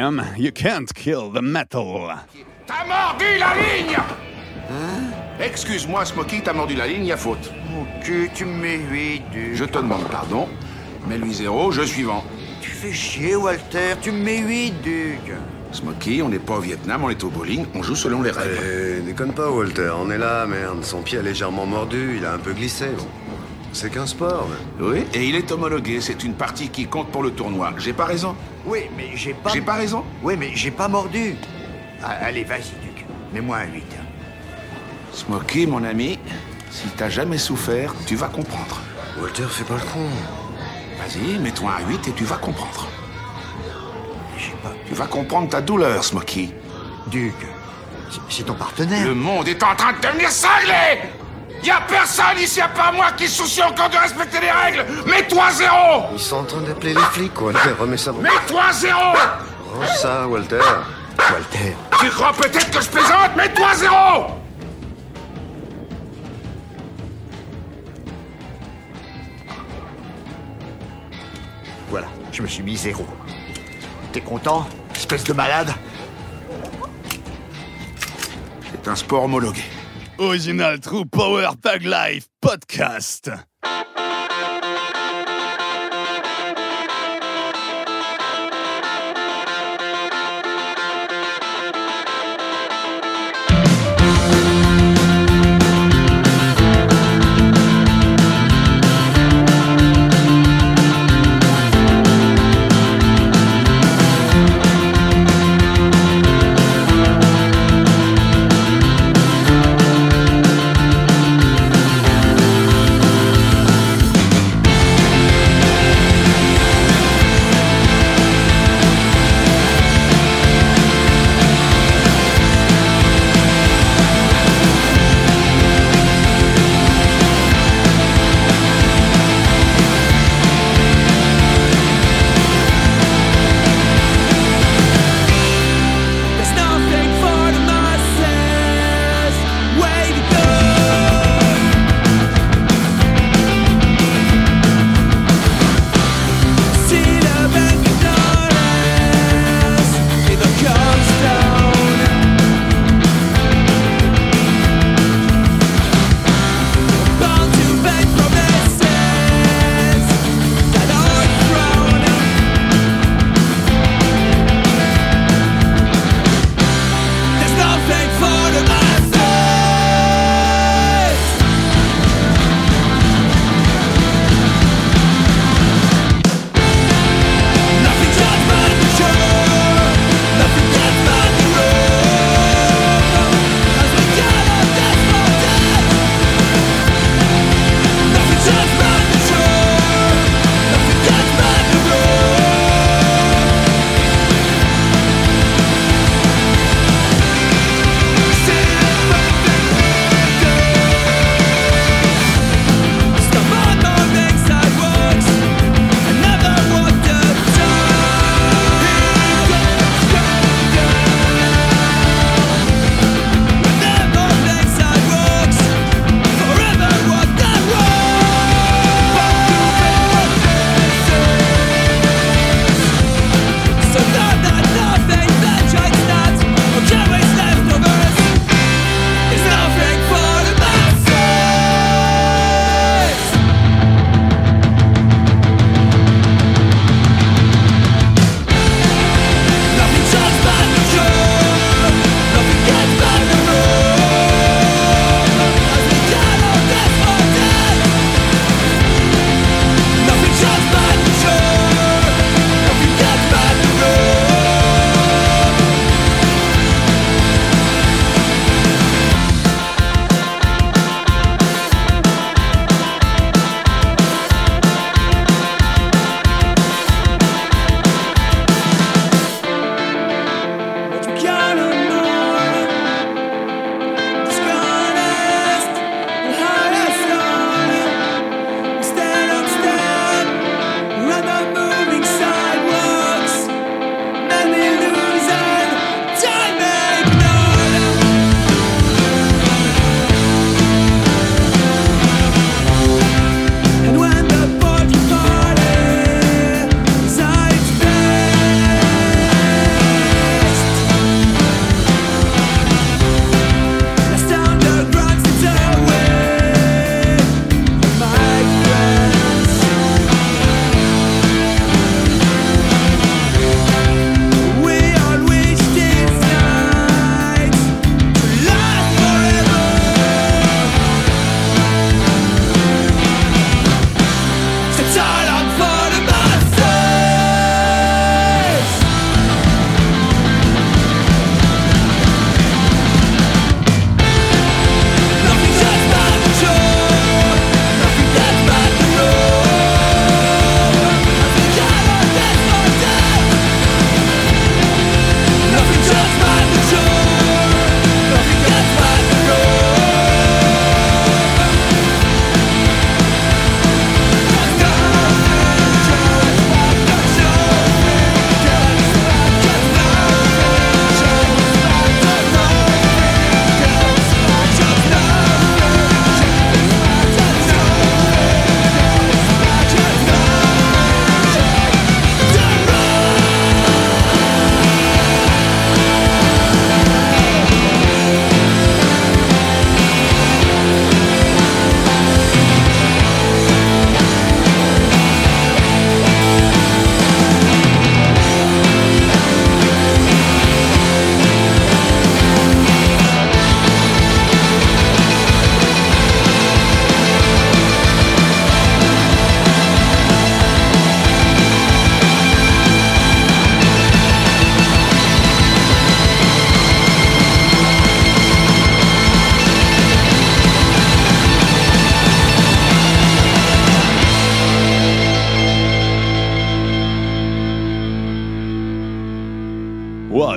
CKM, you can't kill the metal. T'as mordu la ligne Excuse-moi, Smokey, t'as mordu la ligne, y a faute. Mon cul, tu me mets 8, Duc. Je te demande pardon. Mets-lui zéro, je suivant. Tu fais chier, Walter, tu me mets 8, Duc. Smokey, on n'est pas au Vietnam, on est au bowling, on joue selon les règles. Eh, déconne pas, Walter, on est là, merde. Son pied a légèrement mordu, il a un peu glissé. Bon. C'est qu'un sport, mais. Oui, et il est homologué, c'est une partie qui compte pour le tournoi. J'ai pas raison Oui, mais j'ai pas... J'ai pas raison Oui, mais j'ai pas mordu. Ah, allez, vas-y, Duc. Mets-moi un 8. Smokey, mon ami, si t'as jamais souffert, tu vas comprendre. Walter, fais pas le con. Vas-y, mets-toi un 8 et tu vas comprendre. Tu vas comprendre ta douleur, Smokey. Duc, c'est ton partenaire. Le monde est en train de devenir cinglé Y a personne ici à part moi qui se soucie encore de respecter les règles Mets-toi zéro Ils sont en train d'appeler les flics, Walter. Remets ça. Mets-toi zéro Oh, ça, Walter. Walter. Tu crois peut-être que je plaisante? Mets-toi zéro Voilà, je me suis mis zéro. T'es content, espèce de malade? C'est un sport homologué. Original True Power Tag Life Podcast.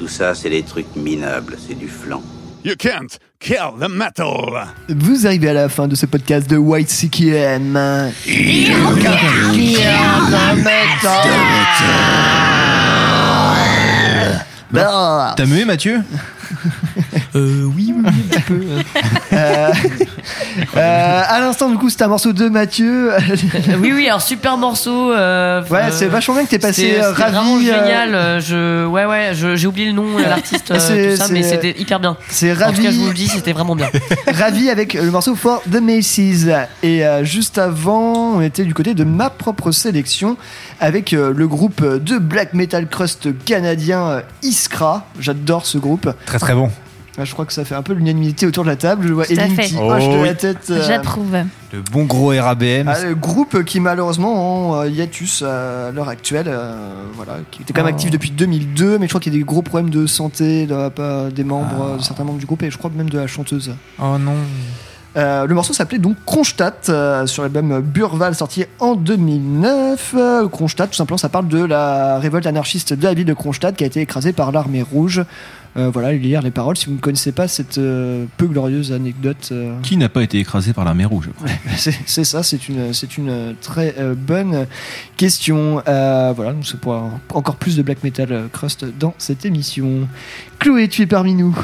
Tout ça, c'est des trucs minables, c'est du flan. You can't kill the metal. Vous arrivez à la fin de ce podcast de White CKM. Bah, T'as mué Mathieu? Euh, oui, oui, un petit peu. Euh, euh, à l'instant, du coup, c'est un morceau de Mathieu. oui, oui, alors super morceau. euh, Ouais, c'est vachement bien que t'aies passé, Ravi, vraiment euh, génial. Je, ouais, ouais, j'ai oublié le nom, euh, l'artiste, euh, C'est- tout ça, mais c'était hyper bien. c'est En tout Ravi. cas, je vous le dis, c'était vraiment bien. Ravi avec le morceau For the Macy's. Et euh, juste avant, on était du côté de ma propre sélection avec euh, le groupe de black metal crust canadien Iskra. J'adore ce groupe. Très très bon. Ah, Je crois que ça fait un peu l'unanimité autour de la table. Je vois Tout Eline qui Oh de oui. la tête. euh, J'approuve. Le bon gros RABM. Ah, le groupe qui malheureusement en euh, hiatus à l'heure actuelle, euh, voilà, qui était quand même Oh. actif depuis 2002, mais je crois qu'il y a des gros problèmes de santé de des membres, Ah. euh, de certains membres du groupe, et je crois même de la chanteuse. Oh non. Euh, le morceau s'appelait donc Kronstadt euh, sur l'album Burval sorti en 2009. Euh, Kronstadt, tout simplement, ça parle de la révolte anarchiste de la ville de Kronstadt qui a été écrasée par l'armée rouge. Euh, voilà, lire les paroles si vous ne connaissez pas cette euh, peu glorieuse anecdote. euh, Qui n'a pas été écrasé par l'armée rouge c'est c'est ça, c'est une, c'est une très euh, bonne question. Euh, voilà, donc c'est pour encore plus de black metal crust dans cette émission. Chloé, tu es parmi nous.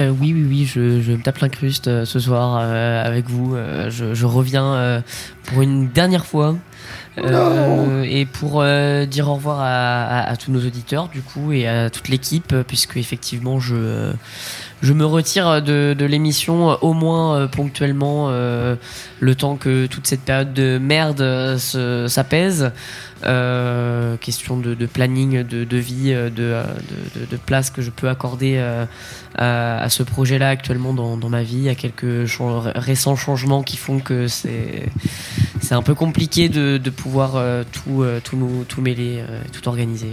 Euh, oui, oui, oui, je, je me tape l'incruste euh, ce soir euh, avec vous. Euh, je, je reviens euh, pour une dernière fois. Euh, et pour euh, dire au revoir à, à- tous nos auditeurs du coup et à toute l'équipe puisque effectivement je euh, je me retire de, de l'émission euh, au moins euh, ponctuellement euh, le temps que toute cette période de merde se- s'apaise. Question de, planning de, vie de, de, place que je peux accorder à, à ce projet là actuellement dans, dans ma vie. A quelques chan- récents changements qui font que c'est un peu compliqué de, pouvoir tout, tout, tout mêler, tout organiser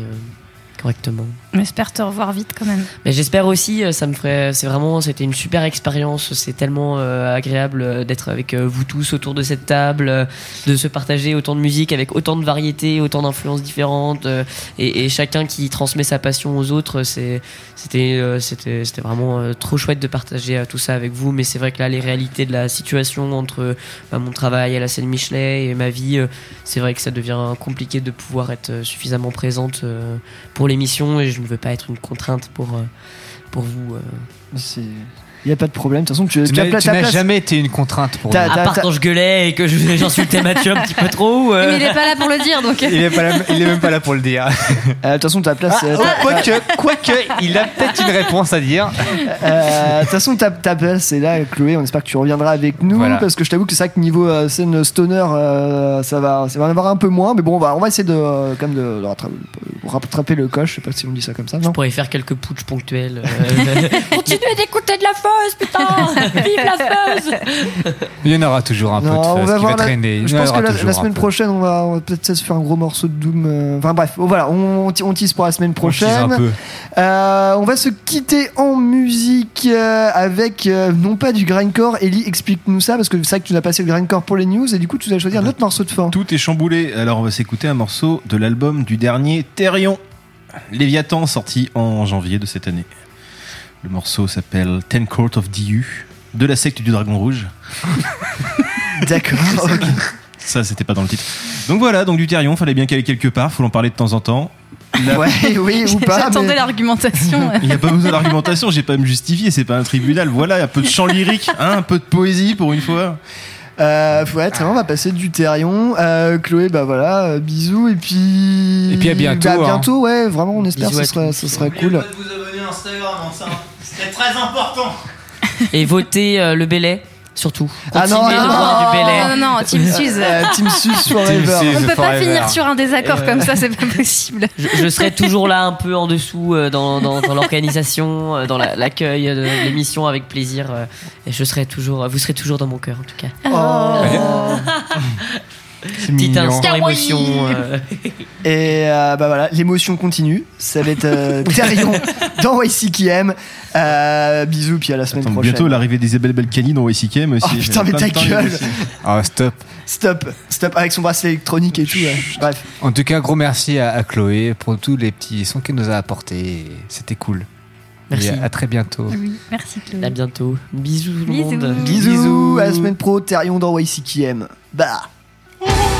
correctement. On espère te revoir vite quand même. Mais j'espère aussi, euh, ça me ferait, c'est vraiment, c'était une super expérience. C'est tellement euh, agréable euh, d'être avec vous tous autour de cette table, de se partager autant de musique avec autant de variétés, autant d'influences différentes, euh, et, et chacun qui transmet sa passion aux autres. C'est, c'était, euh, c'était, c'était vraiment trop chouette de partager tout ça avec vous. Mais c'est vrai que là, les réalités de la situation entre bah, mon travail à la scène Michelet et ma vie, c'est vrai que ça devient compliqué de pouvoir être suffisamment présente pour l'émission et je ne veux pas être une contrainte pour, euh, pour vous. euh. Il n'y a pas de problème. De toute façon, tu, Tu tu as n'as place- jamais été une contrainte pour. À part quand je gueulais et que je- j'insultais Mathieu un petit peu trop. euh, Mais il est pas là pour le dire donc. Il est, pas là- il est même pas là pour le dire. Euh, De toute façon, ta place. Ah, euh, oh, quoique, il a peut-être une réponse à dire. Euh, De toute façon, ta, ta place est là, Chloé. On espère que tu reviendras avec nous Voilà. parce que je t'avoue que c'est vrai que niveau euh, scène stoner, euh, ça va, ça va en avoir un peu moins. Mais bon, on va, on va essayer de, euh, quand même de, de rattraper, rattraper le coche. Je sais pas si on dit ça comme ça. je Non? pourrais faire quelques putsch ponctuels. euh, Continuez d'écouter la fausse, putain Vive la fausse Il y en aura toujours un peu de on va qui voir va la- traîner. Je pense que la, semaine prochaine, on va, on va peut-être se faire un gros morceau de Doom. euh, Enfin bref, oh, voilà, on, tease pour la semaine prochaine. un peu. Euh, on va se quitter en musique euh, avec euh, non pas du grindcore. Ellie, explique-nous ça parce que c'est vrai que tu as passé le grindcore pour les news et du coup tu as choisi un autre morceau de fin. Tout est chamboulé, alors on va s'écouter un morceau de l'album du dernier Therion, Léviathan, sorti en janvier de cette année. Le morceau s'appelle Ten Court of Diu, de la secte du Dragon Rouge. D'accord. ok. Ça, c'était pas dans le titre. Donc voilà, donc du Therion, fallait bien caler quelque part, faut en parler de temps en temps. La- Ouais, oui ou pas. J'attendais mais- l'argumentation. Il n'y a pas besoin d'argumentation, j'ai pas à me justifier, c'est pas un tribunal. Voilà, un peu de chant lyrique, hein, un peu de poésie pour une fois. Euh, ouais, très bien, on va passer du Therion. Euh, Chloé, bah voilà, euh, bisous et puis. Et puis à bientôt, Bah, à hein. bientôt, ouais, vraiment, on espère que ce tous. ce serait cool. vous abonner à Instagram, c'est très important. et voter euh, le Belay. Surtout. Ah Continuez non, de non, boire du Bel Air. Non, non, non, Team Suze. Euh, Team Suze forever. On peut pas finir sur un désaccord Euh, comme ça, c'est pas possible. Je, je serai toujours là un peu en dessous euh, dans, dans, dans l'organisation, euh, dans la- l'accueil de l'émission avec plaisir. euh, et je serai toujours, vous serez toujours dans mon cœur en tout cas. Oh. Petit instant émotion. euh. Et euh, bah voilà, l'émotion continue. Ça va être euh, Therion dans YCKM. Euh, bisous, puis à la semaine Attends, prochaine. bientôt l'arrivée d'Isabelle Balkany dans YCKM aussi. Oh putain, mais Plein ta de temps gueule aussi. Ah, stop. Stop, stop, avec son bracelet électronique et tout. ouais. Bref. En tout cas, gros merci à, à Chloé pour tous les petits sons qu'elle nous a apportés. C'était cool. Merci. Et à, à très bientôt. Oui, merci Chloé. À bientôt. Bisous tout le Bisous. monde. Bisous, à la semaine pro, Therion dans YCKM. Bah Oh!